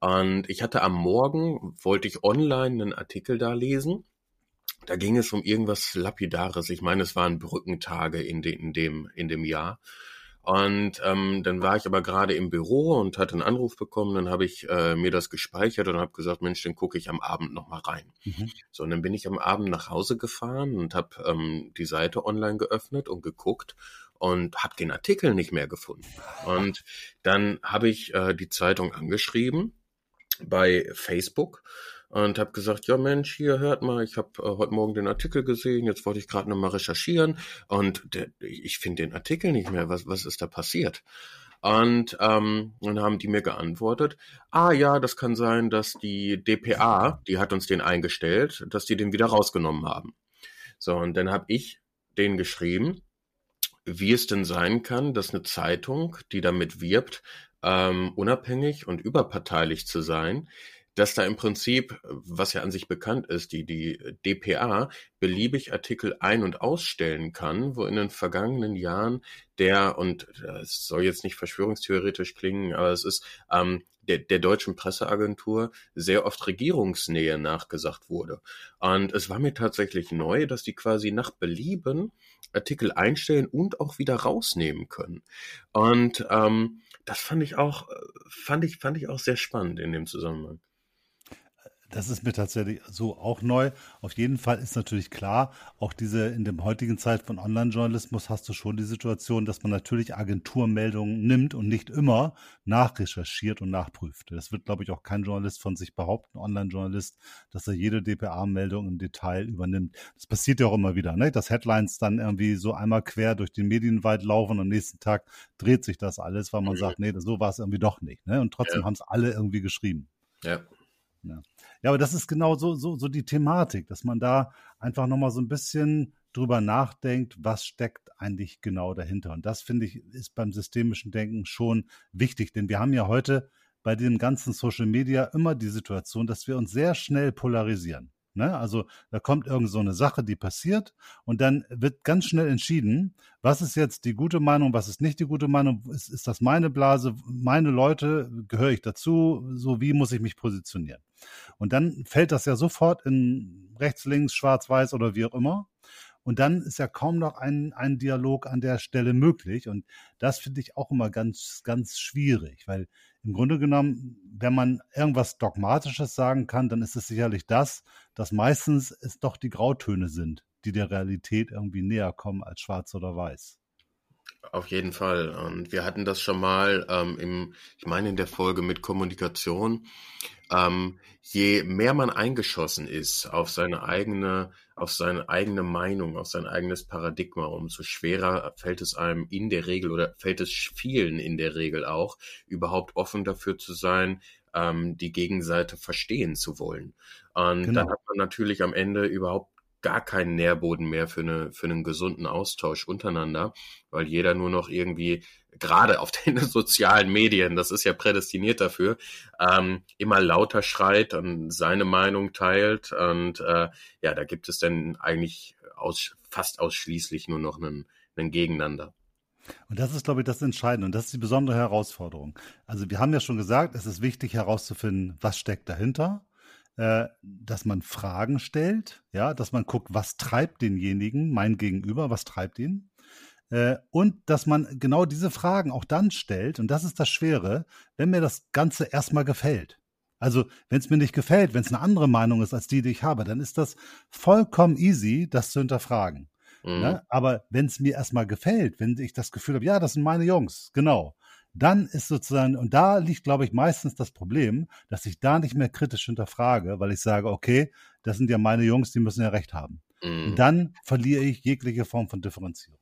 Und ich hatte am Morgen, wollte ich online einen Artikel da lesen. Da ging es um irgendwas Lapidares. Ich meine, es waren Brückentage in, de, in, dem, in dem Jahr. Und ähm, dann war ich aber gerade im Büro und hatte einen Anruf bekommen. Dann habe ich äh, mir das gespeichert und habe gesagt, Mensch, dann gucke ich am Abend noch mal rein. Mhm. So, und dann bin ich am Abend nach Hause gefahren und habe ähm, die Seite online geöffnet und geguckt. und habe den Artikel nicht mehr gefunden. Und dann habe ich äh, die Zeitung angeschrieben bei Facebook und habe gesagt, ja Mensch, hier hört mal, ich habe äh, heute Morgen den Artikel gesehen, jetzt wollte ich gerade nochmal recherchieren und der, ich finde den Artikel nicht mehr. Was, was ist da passiert? Und ähm, dann haben die mir geantwortet, ah ja, das kann sein, dass die DPA, die hat uns den eingestellt, dass die den wieder rausgenommen haben. So, und dann habe ich denen geschrieben, wie es denn sein kann, dass eine Zeitung, die damit wirbt, ähm, unabhängig und überparteilich zu sein, dass da im Prinzip, was ja an sich bekannt ist, die, die DPA beliebig Artikel ein- und ausstellen kann, wo in den vergangenen Jahren der, und es soll jetzt nicht verschwörungstheoretisch klingen, aber es ist ähm, der, der deutschen Presseagentur sehr oft Regierungsnähe nachgesagt wurde. Und es war mir tatsächlich neu, dass die quasi nach Belieben Artikel einstellen und auch wieder rausnehmen können. Und ähm, das fand ich auch, fand ich, fand ich auch sehr spannend in dem Zusammenhang. Das ist mir tatsächlich so auch neu. Auf jeden Fall ist natürlich klar, auch diese in dem heutigen Zeit von Online-Journalismus hast du schon die Situation, dass man natürlich Agenturmeldungen nimmt und nicht immer nachrecherchiert und nachprüft. Das wird, glaube ich, auch kein Journalist von sich behaupten, Online-Journalist, dass er jede DPA-Meldung im Detail übernimmt. Das passiert ja auch immer wieder, ne? dass Headlines dann irgendwie so einmal quer durch den Medienwald laufen und am nächsten Tag dreht sich das alles, weil man mhm. sagt, nee, so war es irgendwie doch nicht. Ne? Und trotzdem ja. haben es alle irgendwie geschrieben. Ja. Ja. ja, aber das ist genau so, so, so die Thematik, dass man da einfach nochmal so ein bisschen drüber nachdenkt, was steckt eigentlich genau dahinter. Und das finde ich ist beim systemischen Denken schon wichtig, denn wir haben ja heute bei dem ganzen Social Media immer die Situation, dass wir uns sehr schnell polarisieren. Ne? Also da kommt irgend so eine Sache, die passiert und dann wird ganz schnell entschieden, was ist jetzt die gute Meinung, was ist nicht die gute Meinung, ist, ist das meine Blase, meine Leute, gehöre ich dazu, so wie muss ich mich positionieren. Und dann fällt das ja sofort in rechts, links, schwarz, weiß oder wie auch immer. Und dann ist ja kaum noch ein, ein Dialog an der Stelle möglich. Und das finde ich auch immer ganz, ganz schwierig, weil im Grunde genommen, wenn man irgendwas Dogmatisches sagen kann, dann ist es sicherlich das, dass meistens es doch die Grautöne sind, die der Realität irgendwie näher kommen als schwarz oder weiß. Auf jeden Fall. Und wir hatten das schon mal ähm, im, ich meine in der Folge mit Kommunikation. Ähm, je mehr man eingeschossen ist auf seine eigene, auf seine eigene Meinung, auf sein eigenes Paradigma, umso schwerer fällt es einem in der Regel oder fällt es vielen in der Regel auch, überhaupt offen dafür zu sein, ähm, die Gegenseite verstehen zu wollen. Und genau. dann hat man natürlich am Ende überhaupt gar keinen Nährboden mehr für, eine, für einen gesunden Austausch untereinander, weil jeder nur noch irgendwie, gerade auf den sozialen Medien, das ist ja prädestiniert dafür, ähm, immer lauter schreit und seine Meinung teilt. Und äh, ja, da gibt es dann eigentlich aus, fast ausschließlich nur noch einen, einen Gegeneinander. Und das ist, glaube ich, das Entscheidende. Und das ist die besondere Herausforderung. Also wir haben ja schon gesagt, es ist wichtig herauszufinden, was steckt dahinter äh, dass man Fragen stellt, ja, dass man guckt, was treibt denjenigen, mein Gegenüber, was treibt ihn? Äh, und dass man genau diese Fragen auch dann stellt, und das ist das Schwere, wenn mir das Ganze erstmal gefällt. Also, wenn es mir nicht gefällt, wenn es eine andere Meinung ist als die, die ich habe, dann ist das vollkommen easy, das zu hinterfragen. Mhm. Ne? Aber wenn es mir erstmal gefällt, wenn ich das Gefühl habe, ja, das sind meine Jungs, genau, dann ist sozusagen, und da liegt, glaube ich, meistens das Problem, dass ich da nicht mehr kritisch hinterfrage, weil ich sage, okay, das sind ja meine Jungs, die müssen ja recht haben. Mhm. Und dann verliere ich jegliche Form von Differenzierung.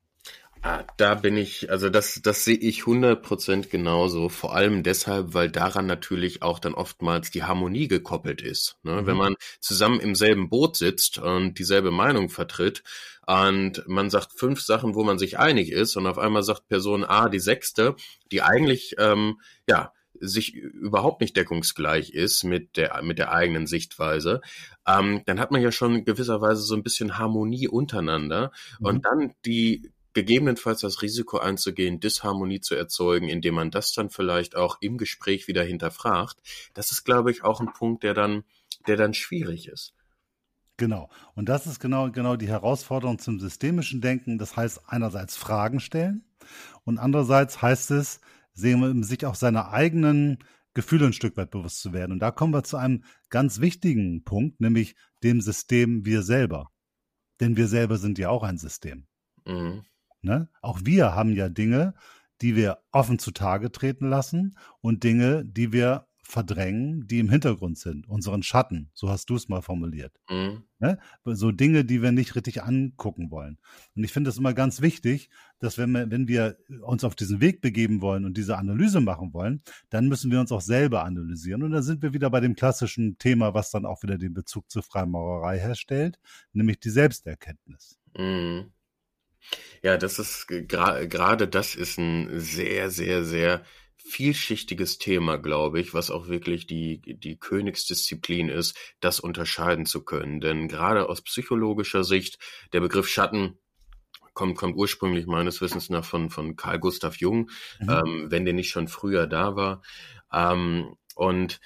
Ah, da bin ich, also das, das sehe ich 100% genauso. Vor allem deshalb, weil daran natürlich auch dann oftmals die Harmonie gekoppelt ist. Ne? Mhm. Wenn man zusammen im selben Boot sitzt und dieselbe Meinung vertritt und man sagt fünf Sachen, wo man sich einig ist und auf einmal sagt Person A die sechste, die eigentlich, ähm, ja, sich überhaupt nicht deckungsgleich ist mit der mit der eigenen Sichtweise, ähm, dann hat man ja schon gewisserweise so ein bisschen Harmonie untereinander mhm. und dann die gegebenenfalls das Risiko einzugehen, Disharmonie zu erzeugen, indem man das dann vielleicht auch im Gespräch wieder hinterfragt. Das ist, glaube ich, auch ein Punkt, der dann, der dann schwierig ist. Genau. Und das ist genau, genau die Herausforderung zum systemischen Denken. Das heißt, einerseits Fragen stellen und andererseits heißt es, sich auch seiner eigenen Gefühle ein Stück weit bewusst zu werden. Und da kommen wir zu einem ganz wichtigen Punkt, nämlich dem System wir selber. Denn wir selber sind ja auch ein System. Mhm. Ne? Auch wir haben ja Dinge, die wir offen zutage treten lassen und Dinge, die wir verdrängen, die im Hintergrund sind, unseren Schatten, so hast du es mal formuliert. Mhm. Ne? So Dinge, die wir nicht richtig angucken wollen. Und ich finde es immer ganz wichtig, dass wenn wir, wenn wir uns auf diesen Weg begeben wollen und diese Analyse machen wollen, dann müssen wir uns auch selber analysieren. Und da sind wir wieder bei dem klassischen Thema, was dann auch wieder den Bezug zur Freimaurerei herstellt, nämlich die Selbsterkenntnis. Mhm. Ja, das ist gerade das ist ein sehr, sehr, sehr vielschichtiges Thema, glaube ich, was auch wirklich die, die Königsdisziplin ist, das unterscheiden zu können. Denn gerade aus psychologischer Sicht, der Begriff Schatten kommt, kommt ursprünglich meines Wissens nach von, von Carl Gustav Jung, mhm. ähm, wenn der nicht schon früher da war. Ähm, und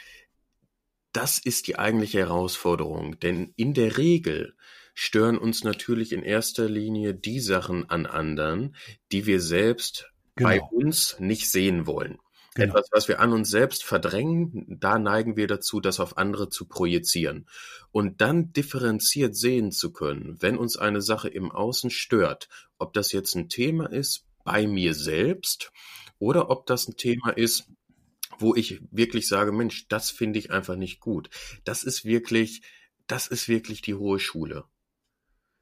das ist die eigentliche Herausforderung, denn in der Regel stören uns natürlich in erster Linie die Sachen an anderen, die wir selbst genau. bei uns nicht sehen wollen. Genau. Etwas, was wir an uns selbst verdrängen, da neigen wir dazu, das auf andere zu projizieren. Und dann differenziert sehen zu können, wenn uns eine Sache im Außen stört, ob das jetzt ein Thema ist bei mir selbst oder ob das ein Thema ist, wo ich wirklich sage, Mensch, das finde ich einfach nicht gut. Das ist wirklich, das ist wirklich die hohe Schule.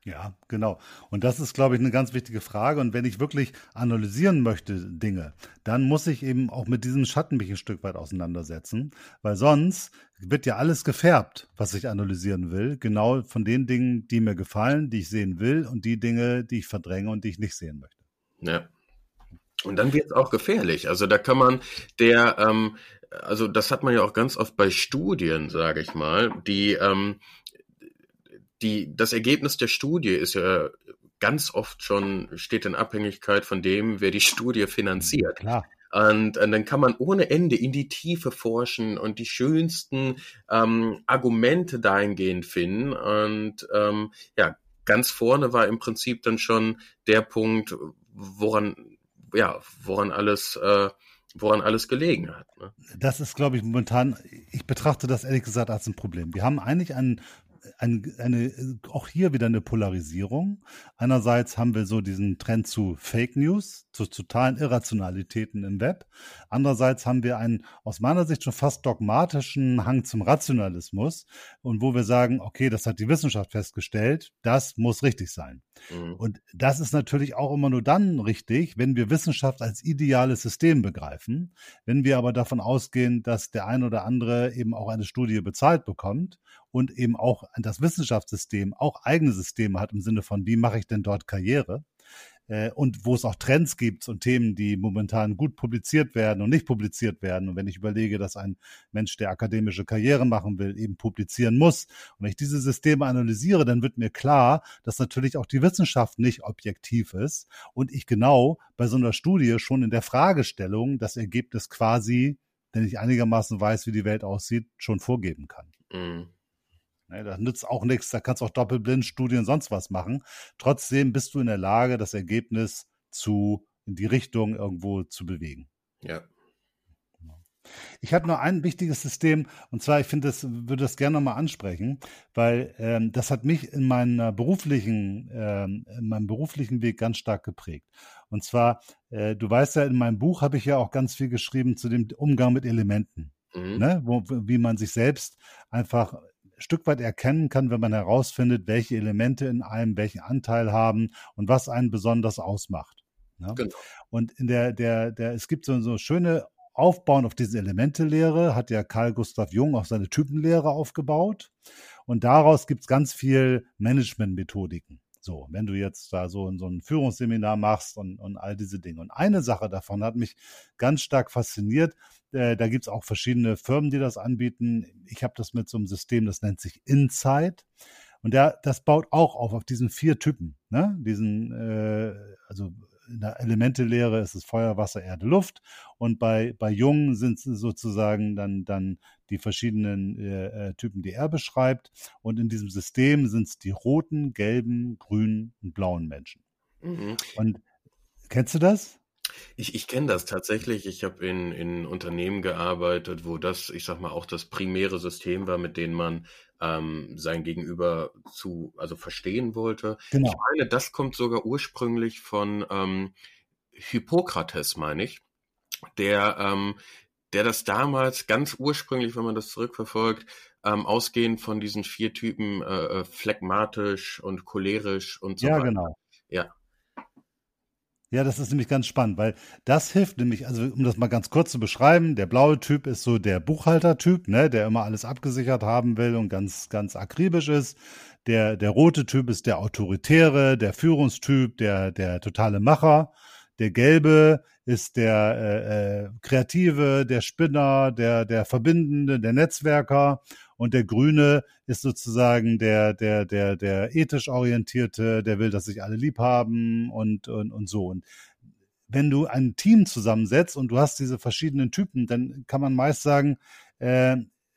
Ja, genau. Und das ist, glaube ich, eine ganz wichtige Frage. Und wenn ich wirklich analysieren möchte Dinge, dann muss ich eben auch mit diesem Schatten mich ein Stück weit auseinandersetzen, weil sonst wird ja alles gefärbt, was ich analysieren will, genau von den Dingen, die mir gefallen, die ich sehen will und die Dinge, die ich verdränge und die ich nicht sehen möchte. Ja. Und dann wird es auch gefährlich. Also da kann man der, ähm, also das hat man ja auch ganz oft bei Studien, sage ich mal, die ähm, die, das Ergebnis der Studie ist ja ganz oft schon, steht in Abhängigkeit von dem, wer die Studie finanziert. Klar. Und, und, dann kann man ohne Ende in die Tiefe forschen und die schönsten ähm, Argumente dahingehend finden. Und ähm, ja, ganz vorne war im Prinzip dann schon der Punkt, woran, ja, woran alles, äh, woran alles gelegen hat. Ne? Das ist, glaube ich, momentan, ich betrachte das ehrlich gesagt als ein Problem. Wir haben eigentlich einen ein, eine, auch hier wieder eine Polarisierung. Einerseits haben wir so diesen Trend zu Fake News, zu totalen Irrationalitäten im Web. Andererseits haben wir einen aus meiner Sicht schon fast dogmatischen Hang zum Rationalismus und wo wir sagen, okay, das hat die Wissenschaft festgestellt, das muss richtig sein. Mhm. Und das ist natürlich auch immer nur dann richtig, wenn wir Wissenschaft als ideales System begreifen. Wenn wir aber davon ausgehen, dass der ein oder andere eben auch eine Studie bezahlt bekommt und eben auch das Wissenschaftssystem auch eigene Systeme hat im Sinne von, wie mache ich denn dort Karriere? Äh, und wo es auch Trends gibt und Themen, die momentan gut publiziert werden und nicht publiziert werden. Und wenn ich überlege, dass ein Mensch, der akademische Karriere machen will, eben publizieren muss, und wenn ich diese Systeme analysiere, dann wird mir klar, dass natürlich auch die Wissenschaft nicht objektiv ist und ich genau bei so einer Studie schon in der Fragestellung das Ergebnis quasi, wenn ich einigermaßen weiß, wie die Welt aussieht, schon vorgeben kann. Mhm. Ne, das nützt auch nichts, da kannst du auch Doppelblindstudien sonst was machen. Trotzdem bist du in der Lage, das Ergebnis zu in die Richtung irgendwo zu bewegen. Ja. Genau. Ich habe noch ein wichtiges System, und zwar, ich finde, das würde das gerne nochmal ansprechen, weil ähm, das hat mich in meiner beruflichen, ähm, in meinem beruflichen Weg ganz stark geprägt. Und zwar, äh, du weißt ja, in meinem Buch habe ich ja auch ganz viel geschrieben zu dem Umgang mit Elementen. Mhm. Ne? Wo, wie man sich selbst einfach Stück weit erkennen kann, wenn man herausfindet, welche Elemente in einem welchen Anteil haben und was einen besonders ausmacht. Ja? Ne? Genau. Und in der, der, der, es gibt so, so schöne Aufbauen auf diese Elementelehre, hat ja Karl Gustav Jung auch seine Typenlehre aufgebaut. Und daraus gibt es ganz viel Managementmethodiken. So, wenn du jetzt da so in so ein Führungsseminar machst und, und all diese Dinge. Und eine Sache davon hat mich ganz stark fasziniert. Äh, da gibt es auch verschiedene Firmen, die das anbieten. Ich habe das mit so einem System, das nennt sich Insight. Und der, das baut auch auf, auf diesen vier Typen. Ne? Diesen, äh, also in der Elementelehre ist es Feuer, Wasser, Erde, Luft. Und bei, bei Jung sind es sozusagen dann, dann die verschiedenen äh, äh, Typen, die er beschreibt. Und in diesem System sind es die roten, gelben, grünen und blauen Menschen. Mhm. Und kennst du das? Ich, ich kenne das tatsächlich. Ich habe in, in Unternehmen gearbeitet, wo das, ich sag mal, auch das primäre System war, mit dem man ähm, sein Gegenüber zu, also verstehen wollte. Genau. Ich meine, das kommt sogar ursprünglich von ähm, Hippokrates, meine ich, der, ähm, der das damals ganz ursprünglich, wenn man das zurückverfolgt, ähm, ausgehend von diesen vier Typen äh, äh phlegmatisch und cholerisch und so ja, weiter. Genau. Ja, ja, das ist nämlich ganz spannend, weil das hilft nämlich, also um das mal ganz kurz zu beschreiben, der blaue Typ ist so der Buchhaltertyp, ne, der immer alles abgesichert haben will und ganz, ganz akribisch ist. Der, der rote Typ ist der Autoritäre, der Führungstyp, der, der totale Macher. Der gelbe ist der äh, äh, Kreative, der Spinner, der, der Verbindende, der Netzwerker. Und der Grüne ist sozusagen der, der, der, der ethisch orientierte, der will, dass sich alle lieb haben und, und, und so. Und wenn du ein Team zusammensetzt und du hast diese verschiedenen Typen, dann kann man meist sagen, äh,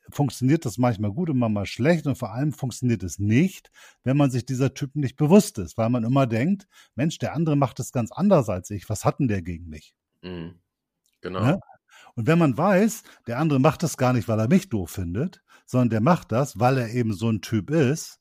funktioniert das manchmal gut und manchmal schlecht und vor allem funktioniert es nicht, wenn man sich dieser Typen nicht bewusst ist, weil man immer denkt, Mensch, der andere macht es ganz anders als ich, was hat denn der gegen mich? Mhm. Genau. Ne? Und wenn man weiß, der andere macht das gar nicht, weil er mich doof findet, sondern der macht das, weil er eben so ein Typ ist,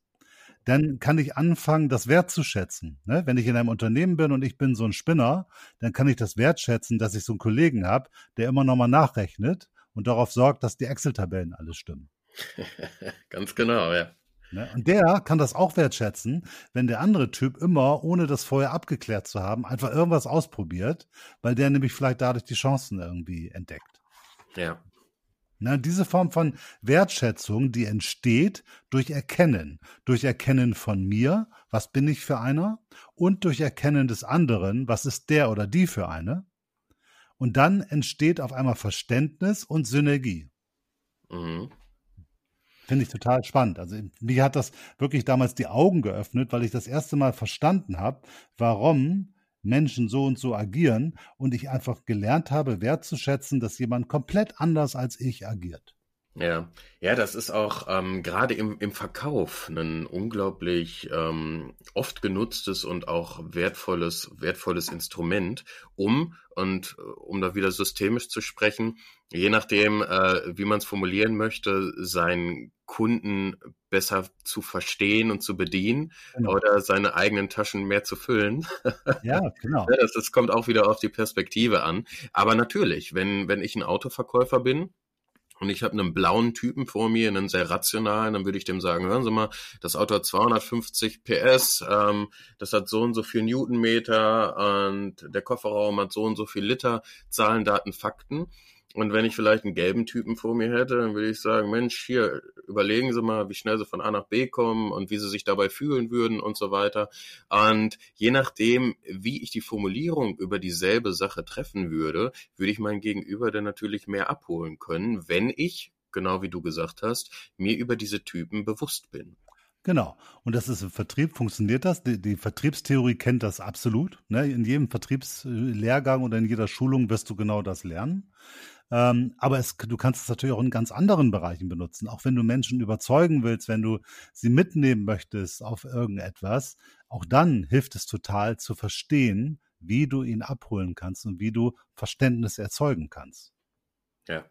dann kann ich anfangen, das wertzuschätzen. Ne? Wenn ich in einem Unternehmen bin und ich bin so ein Spinner, dann kann ich das wertschätzen, dass ich so einen Kollegen habe, der immer nochmal nachrechnet und darauf sorgt, dass die Excel-Tabellen alles stimmen. Ganz genau, ja. Ne? Und der kann das auch wertschätzen, wenn der andere Typ immer, ohne das vorher abgeklärt zu haben, einfach irgendwas ausprobiert, weil der nämlich vielleicht dadurch die Chancen irgendwie entdeckt. Ja. Na, diese Form von Wertschätzung, die entsteht durch Erkennen. Durch Erkennen von mir, was bin ich für einer, und durch Erkennen des anderen, was ist der oder die für eine. Und dann entsteht auf einmal Verständnis und Synergie. Mhm. Finde ich total spannend. Also mir hat das wirklich damals die Augen geöffnet, weil ich das erste Mal verstanden habe, warum Menschen so und so agieren und ich einfach gelernt habe, wertzuschätzen, dass jemand komplett anders als ich agiert. Ja, ja, das ist auch ähm, gerade im, im Verkauf ein unglaublich ähm, oft genutztes und auch wertvolles, wertvolles Instrument, um, und äh, um da wieder systemisch zu sprechen, je nachdem, äh, wie man es formulieren möchte, seinen Kunden besser zu verstehen und zu bedienen genau. oder seine eigenen Taschen mehr zu füllen. Ja, genau. das, das kommt auch wieder auf die Perspektive an. Aber natürlich, wenn, wenn ich ein Autoverkäufer bin, und ich habe einen blauen Typen vor mir, einen sehr rationalen, dann würde ich dem sagen, hören Sie mal, das Auto hat 250 PS, ähm, das hat so und so viel Newtonmeter und der Kofferraum hat so und so viel Liter, Zahlen, Daten, Fakten. Und wenn ich vielleicht einen gelben Typen vor mir hätte, dann würde ich sagen, Mensch, hier, überlegen Sie mal, wie schnell Sie von A nach B kommen und wie Sie sich dabei fühlen würden und so weiter. Und je nachdem, wie ich die Formulierung über dieselbe Sache treffen würde, würde ich mein Gegenüber dann natürlich mehr abholen können, wenn ich, genau wie du gesagt hast, mir über diese Typen bewusst bin. Genau. Und das ist im Vertrieb, funktioniert das? Die, die Vertriebstheorie kennt das absolut. Ne? In jedem Vertriebslehrgang oder in jeder Schulung wirst du genau das lernen. Ähm, aber es, du kannst es natürlich auch in ganz anderen Bereichen benutzen. Auch wenn du Menschen überzeugen willst, wenn du sie mitnehmen möchtest auf irgendetwas, auch dann hilft es total zu verstehen, wie du ihn abholen kannst und wie du Verständnis erzeugen kannst. Ja.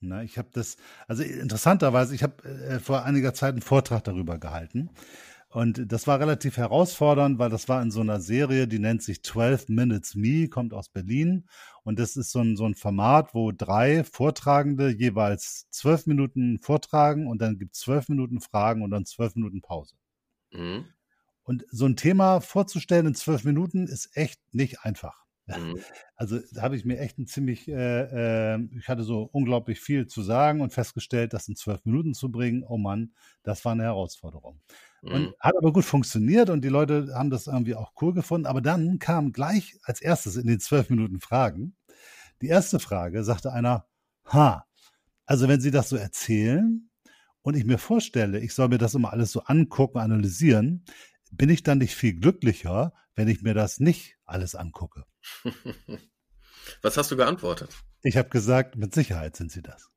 Na, ich habe das, also interessanterweise, ich habe äh, vor einiger Zeit einen Vortrag darüber gehalten. Und das war relativ herausfordernd, weil das war in so einer Serie, die nennt sich 12 Minutes Me, kommt aus Berlin. Und das ist so ein, so ein Format, wo drei Vortragende jeweils zwölf Minuten vortragen und dann gibt es zwölf Minuten Fragen und dann zwölf Minuten Pause. Mhm. Und so ein Thema vorzustellen in zwölf Minuten ist echt nicht einfach. Mhm. Also da habe ich mir echt ein ziemlich, äh, äh, ich hatte so unglaublich viel zu sagen und festgestellt, das in zwölf Minuten zu bringen, oh Mann, das war eine Herausforderung. Mhm. Und hat aber gut funktioniert und die Leute haben das irgendwie auch cool gefunden. Aber dann kam gleich als erstes in den zwölf Minuten Fragen, die erste Frage sagte einer, ha, also wenn Sie das so erzählen und ich mir vorstelle, ich soll mir das immer alles so angucken, analysieren, bin ich dann nicht viel glücklicher, wenn ich mir das nicht alles angucke? Was hast du geantwortet? Ich habe gesagt, mit Sicherheit sind Sie das.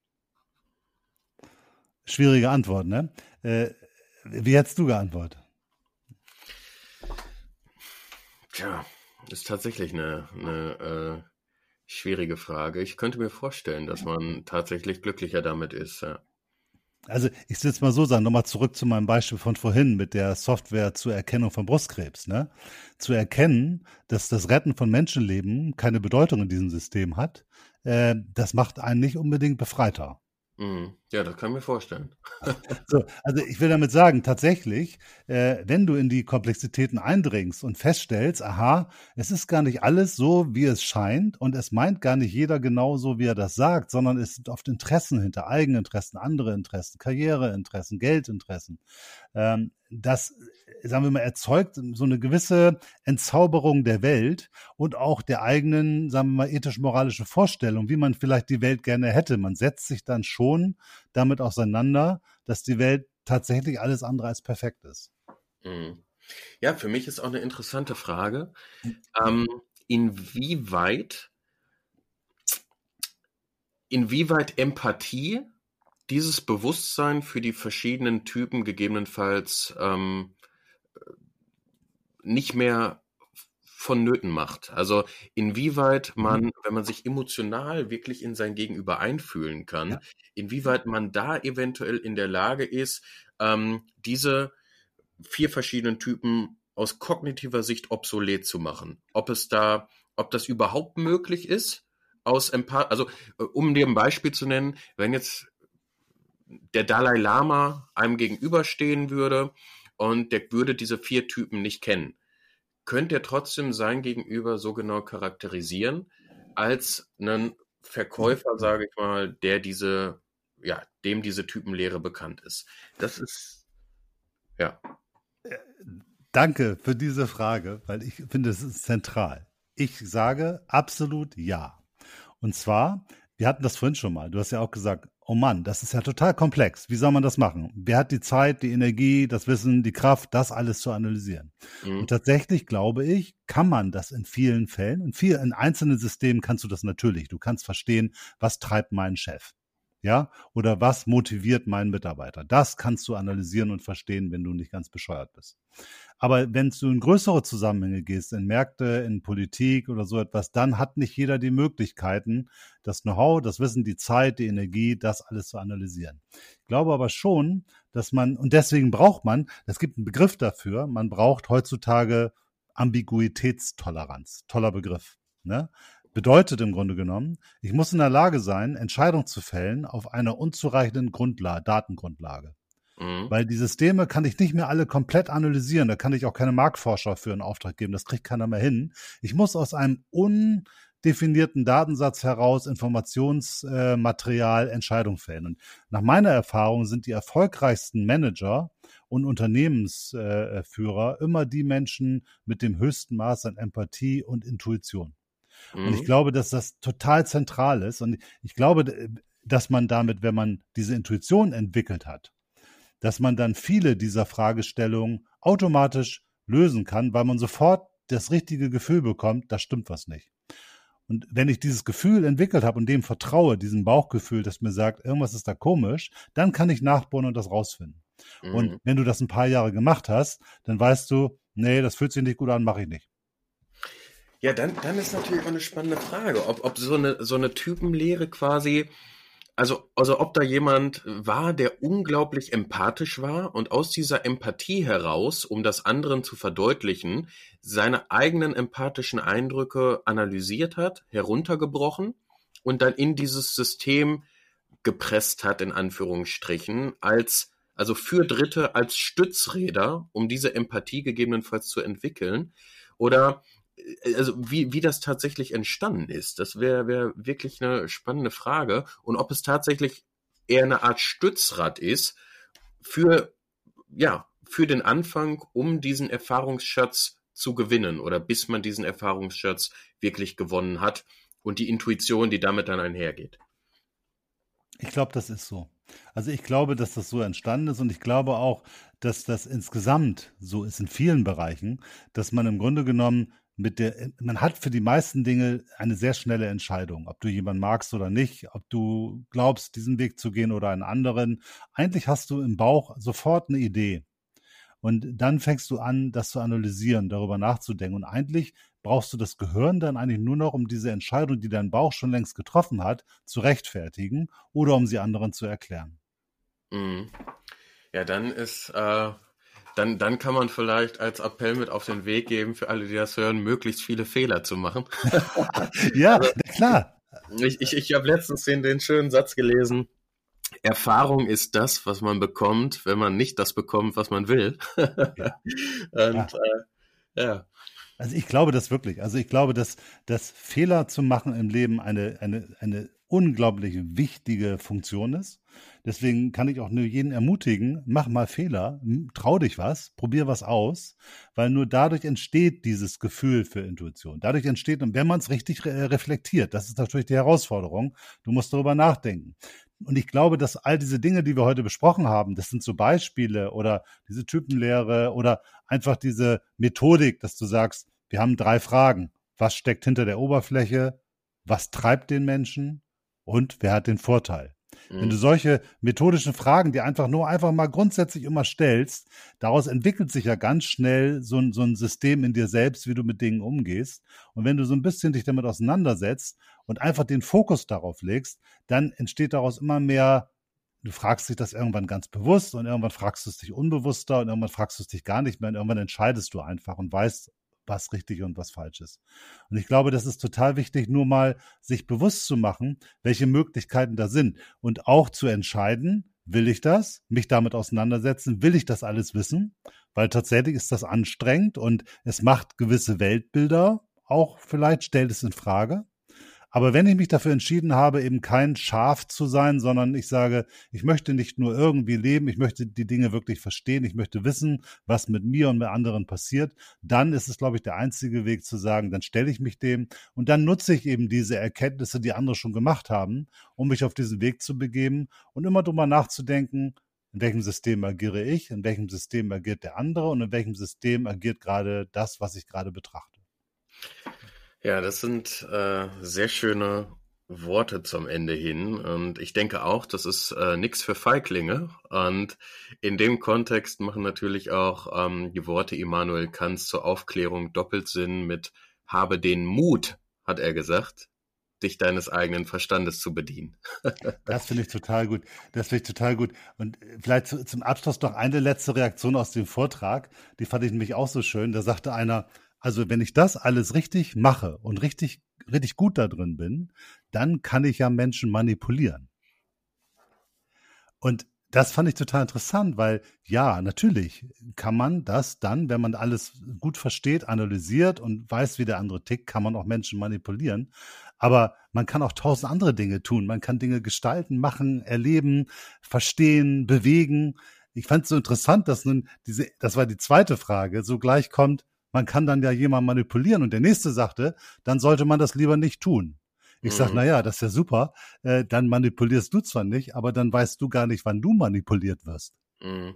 Schwierige Antwort, ne? Äh, wie hättest du geantwortet? Tja, ist tatsächlich eine, eine äh, schwierige Frage. Ich könnte mir vorstellen, dass man tatsächlich glücklicher damit ist. Ja. Also ich will es mal so sagen, nochmal zurück zu meinem Beispiel von vorhin mit der Software zur Erkennung von Brustkrebs. Ne? Zu erkennen, dass das Retten von Menschenleben keine Bedeutung in diesem System hat, äh, das macht einen nicht unbedingt befreiter. Mhm. Ja, das kann ich mir vorstellen. so, also ich will damit sagen, tatsächlich, äh, wenn du in die Komplexitäten eindringst und feststellst, aha, es ist gar nicht alles so, wie es scheint und es meint gar nicht jeder genau so, wie er das sagt, sondern es sind oft Interessen hinter Eigeninteressen, andere Interessen, Karriereinteressen, Geldinteressen. Ähm, das sagen wir mal, erzeugt so eine gewisse Entzauberung der Welt und auch der eigenen, sagen wir mal, ethisch-moralische Vorstellung, wie man vielleicht die Welt gerne hätte. Man setzt sich dann schon damit auseinander, dass die Welt tatsächlich alles andere als perfekt ist. Mhm. Ja, für mich ist auch eine interessante Frage, ähm, inwieweit, inwieweit Empathie dieses Bewusstsein für die verschiedenen Typen gegebenenfalls ähm, nicht mehr vonnöten macht. Also inwieweit mhm. man, wenn man sich emotional wirklich in sein Gegenüber einfühlen kann, ja. inwieweit man da eventuell in der Lage ist, ähm, diese vier verschiedenen Typen aus kognitiver Sicht obsolet zu machen. Ob es da, ob das überhaupt möglich ist, aus Empath also äh, um dir ein Beispiel zu nennen, wenn jetzt der Dalai Lama einem gegenüberstehen würde und der würde diese vier Typen nicht kennen, könnte er trotzdem sein Gegenüber so genau charakterisieren als einen Verkäufer, sage ich mal, der diese, ja, dem diese Typenlehre bekannt ist. Das ist, ja. Danke für diese Frage, weil ich finde, es ist zentral. Ich sage absolut ja. Und zwar, wir hatten das vorhin schon mal. Du hast ja auch gesagt, oh Mann, das ist ja total komplex. Wie soll man das machen? Wer hat die Zeit, die Energie, das Wissen, die Kraft, das alles zu analysieren? Mhm. Und tatsächlich glaube ich, kann man das in vielen Fällen, in vielen, in einzelnen Systemen kannst du das natürlich. Du kannst verstehen, was treibt meinen Chef? Ja, oder was motiviert meinen Mitarbeiter? Das kannst du analysieren und verstehen, wenn du nicht ganz bescheuert bist. Aber wenn du in größere Zusammenhänge gehst, in Märkte, in Politik oder so etwas, dann hat nicht jeder die Möglichkeiten, das Know-how, das Wissen, die Zeit, die Energie, das alles zu analysieren. Ich glaube aber schon, dass man, und deswegen braucht man, es gibt einen Begriff dafür, man braucht heutzutage Ambiguitätstoleranz. Toller Begriff. Ne? Bedeutet im Grunde genommen, ich muss in der Lage sein, Entscheidungen zu fällen auf einer unzureichenden Grundlage, Datengrundlage. Mhm. Weil die Systeme kann ich nicht mehr alle komplett analysieren. Da kann ich auch keine Marktforscher für einen Auftrag geben. Das kriegt keiner mehr hin. Ich muss aus einem undefinierten Datensatz heraus Informationsmaterial äh, Entscheidungen fällen. Und nach meiner Erfahrung sind die erfolgreichsten Manager und Unternehmensführer äh, immer die Menschen mit dem höchsten Maß an Empathie und Intuition. Mhm. Und ich mhm. glaube, dass das total zentral ist. Und ich glaube, dass man damit, wenn man diese Intuition entwickelt hat, dass man dann viele dieser Fragestellungen automatisch lösen kann, weil man sofort das richtige Gefühl bekommt, da stimmt was nicht. Und wenn ich dieses Gefühl entwickelt habe und dem vertraue, diesem Bauchgefühl, das mir sagt, irgendwas ist da komisch, dann kann ich nachbohren und das rausfinden. Mhm. Und wenn du das ein paar Jahre gemacht hast, dann weißt du, nee, das fühlt sich nicht gut an, mache ich nicht. Ja, dann, dann ist natürlich auch eine spannende Frage, ob, ob so eine, so eine Typenlehre quasi, also, also ob da jemand war, der unglaublich empathisch war und aus dieser Empathie heraus, um das anderen zu verdeutlichen, seine eigenen empathischen Eindrücke analysiert hat, heruntergebrochen und dann in dieses System gepresst hat, in Anführungsstrichen, als, also für Dritte als Stützräder, um diese Empathie gegebenenfalls zu entwickeln. Oder also wie, wie das tatsächlich entstanden ist, das wäre wär wirklich eine spannende Frage. Und ob es tatsächlich eher eine Art Stützrad ist für, ja, für den Anfang, um diesen Erfahrungsschatz zu gewinnen oder bis man diesen Erfahrungsschatz wirklich gewonnen hat und die Intuition, die damit dann einhergeht. Ich glaube, das ist so. Also ich glaube, dass das so entstanden ist und ich glaube auch, dass das insgesamt so ist in vielen Bereichen, dass man im Grunde genommen mit der, man hat für die meisten Dinge eine sehr schnelle Entscheidung, ob du jemanden magst oder nicht, ob du glaubst, diesen Weg zu gehen oder einen anderen. Eigentlich hast du im Bauch sofort eine Idee. Und dann fängst du an, das zu analysieren, darüber nachzudenken. Und eigentlich brauchst du das Gehirn dann eigentlich nur noch, um diese Entscheidung, die dein Bauch schon längst getroffen hat, zu rechtfertigen oder um sie anderen zu erklären. Mhm. Ja, dann ist, äh, dann, dann kann man vielleicht als Appell mit auf den Weg geben, für alle, die das hören, möglichst viele Fehler zu machen. ja, also, klar. Ich, ich, ich habe letztens den, den schönen Satz gelesen. Erfahrung ist das, was man bekommt, wenn man nicht das bekommt, was man will. Und ja. Äh, ja. Also ich glaube das wirklich. Also ich glaube, dass, dass Fehler zu machen im Leben eine, eine, eine unglaublich wichtige Funktion ist. Deswegen kann ich auch nur jeden ermutigen, mach mal Fehler, trau dich was, probier was aus, weil nur dadurch entsteht dieses Gefühl für Intuition. Dadurch entsteht, und wenn man es richtig re reflektiert, das ist natürlich die Herausforderung, du musst darüber nachdenken. Und ich glaube, dass all diese Dinge, die wir heute besprochen haben, das sind so Beispiele oder diese Typenlehre oder einfach diese Methodik, dass du sagst, wir haben drei Fragen. Was steckt hinter der Oberfläche? Was treibt den Menschen? Und wer hat den Vorteil? Wenn du mhm. solche methodischen Fragen, die einfach nur einfach mal grundsätzlich immer stellst, daraus entwickelt sich ja ganz schnell so ein, so ein System in dir selbst, wie du mit Dingen umgehst. Und wenn du so ein bisschen dich damit auseinandersetzt und einfach den Fokus darauf legst, dann entsteht daraus immer mehr du fragst dich das irgendwann ganz bewusst und irgendwann fragst du es dich unbewusster und irgendwann fragst du es dich gar nicht mehr und irgendwann entscheidest du einfach und weißt, was richtig und was falsch ist. Und ich glaube, das ist total wichtig, nur mal sich bewusst zu machen, welche Möglichkeiten da sind und auch zu entscheiden, will ich das, mich damit auseinandersetzen, will ich das alles wissen, weil tatsächlich ist das anstrengend und es macht gewisse Weltbilder auch vielleicht stellt es in Frage. Aber wenn ich mich dafür entschieden habe, eben kein Schaf zu sein, sondern ich sage, ich möchte nicht nur irgendwie leben, ich möchte die Dinge wirklich verstehen, ich möchte wissen, was mit mir und mit anderen passiert, dann ist es, glaube ich, der einzige Weg zu sagen, dann stelle ich mich dem und dann nutze ich eben diese Erkenntnisse, die andere schon gemacht haben, um mich auf diesen Weg zu begeben und immer drüber nachzudenken, in welchem System agiere ich, in welchem System agiert der andere und in welchem System agiert gerade das, was ich gerade betrachte. Ja, das sind äh, sehr schöne Worte zum Ende hin. Und ich denke auch, das ist äh, nichts für Feiglinge. Und in dem Kontext machen natürlich auch ähm, die Worte Immanuel Kants zur Aufklärung doppelt Sinn mit habe den Mut, hat er gesagt, dich deines eigenen Verstandes zu bedienen. das finde ich total gut. Das finde ich total gut. Und vielleicht zu, zum Abschluss noch eine letzte Reaktion aus dem Vortrag. Die fand ich nämlich auch so schön. Da sagte einer, also wenn ich das alles richtig mache und richtig, richtig gut da drin bin, dann kann ich ja Menschen manipulieren. Und das fand ich total interessant, weil ja, natürlich kann man das dann, wenn man alles gut versteht, analysiert und weiß, wie der andere tickt, kann man auch Menschen manipulieren. Aber man kann auch tausend andere Dinge tun. Man kann Dinge gestalten, machen, erleben, verstehen, bewegen. Ich fand es so interessant, dass nun diese, das war die zweite Frage, so gleich kommt, man kann dann ja jemand manipulieren. Und der nächste sagte, dann sollte man das lieber nicht tun. Ich mhm. sage, na ja, das ist ja super. Äh, dann manipulierst du zwar nicht, aber dann weißt du gar nicht, wann du manipuliert wirst. Mhm.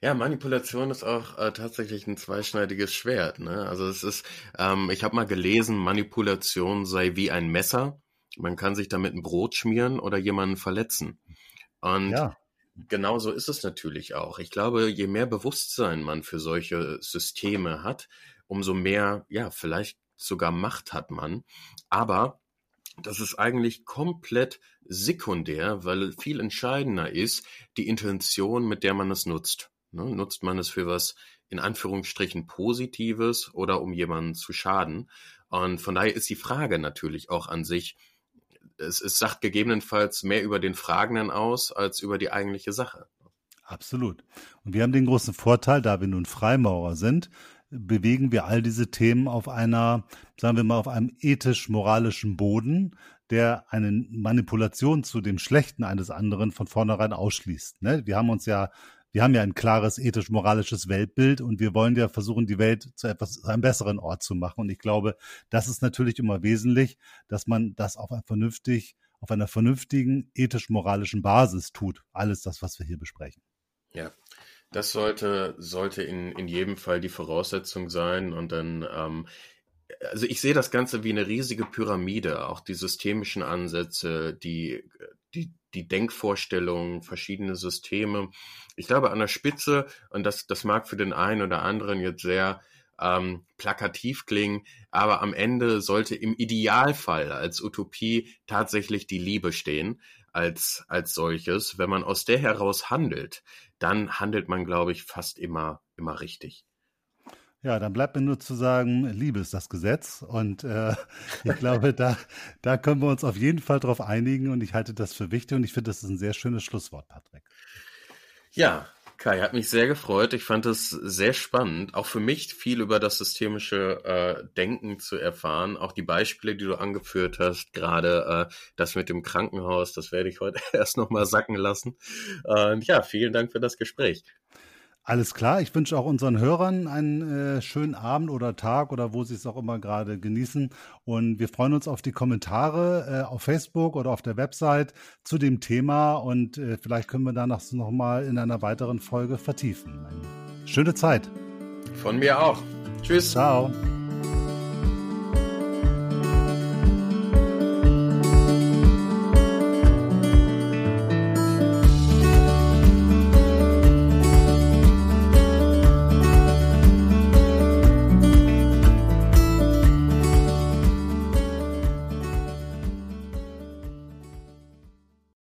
Ja, Manipulation ist auch äh, tatsächlich ein zweischneidiges Schwert. Ne? Also es ist, ähm, ich habe mal gelesen, Manipulation sei wie ein Messer. Man kann sich damit ein Brot schmieren oder jemanden verletzen. Und ja. Genauso ist es natürlich auch. Ich glaube, je mehr Bewusstsein man für solche Systeme hat, umso mehr, ja, vielleicht sogar Macht hat man. Aber das ist eigentlich komplett sekundär, weil viel entscheidender ist die Intention, mit der man es nutzt. Ne? Nutzt man es für was in Anführungsstrichen Positives oder um jemanden zu schaden? Und von daher ist die Frage natürlich auch an sich, es, es sagt gegebenenfalls mehr über den Fragenden aus als über die eigentliche Sache. Absolut. Und wir haben den großen Vorteil, da wir nun Freimaurer sind, bewegen wir all diese Themen auf einer, sagen wir mal, auf einem ethisch-moralischen Boden, der eine Manipulation zu dem Schlechten eines anderen von vornherein ausschließt. Ne? Wir haben uns ja wir haben ja ein klares ethisch-moralisches Weltbild und wir wollen ja versuchen, die Welt zu etwas, zu einem besseren Ort zu machen. Und ich glaube, das ist natürlich immer wesentlich, dass man das auf ein vernünftig, auf einer vernünftigen ethisch-moralischen Basis tut. Alles das, was wir hier besprechen. Ja. Das sollte, sollte in, in jedem Fall die Voraussetzung sein. Und dann, ähm, also ich sehe das Ganze wie eine riesige Pyramide, auch die systemischen Ansätze, die, die, die Denkvorstellungen, verschiedene Systeme. Ich glaube, an der Spitze, und das, das mag für den einen oder anderen jetzt sehr ähm, plakativ klingen, aber am Ende sollte im Idealfall als Utopie tatsächlich die Liebe stehen als, als solches. Wenn man aus der heraus handelt, dann handelt man, glaube ich, fast immer, immer richtig. Ja, dann bleibt mir nur zu sagen, Liebe ist das Gesetz. Und äh, ich glaube, da, da können wir uns auf jeden Fall drauf einigen. Und ich halte das für wichtig und ich finde, das ist ein sehr schönes Schlusswort, Patrick. Ja, Kai, hat mich sehr gefreut. Ich fand es sehr spannend, auch für mich viel über das systemische äh, Denken zu erfahren. Auch die Beispiele, die du angeführt hast, gerade äh, das mit dem Krankenhaus, das werde ich heute erst nochmal sacken lassen. Und ja, vielen Dank für das Gespräch. Alles klar. Ich wünsche auch unseren Hörern einen äh, schönen Abend oder Tag oder wo sie es auch immer gerade genießen. Und wir freuen uns auf die Kommentare äh, auf Facebook oder auf der Website zu dem Thema. Und äh, vielleicht können wir danach noch mal in einer weiteren Folge vertiefen. Schöne Zeit. Von mir auch. Tschüss. Ciao.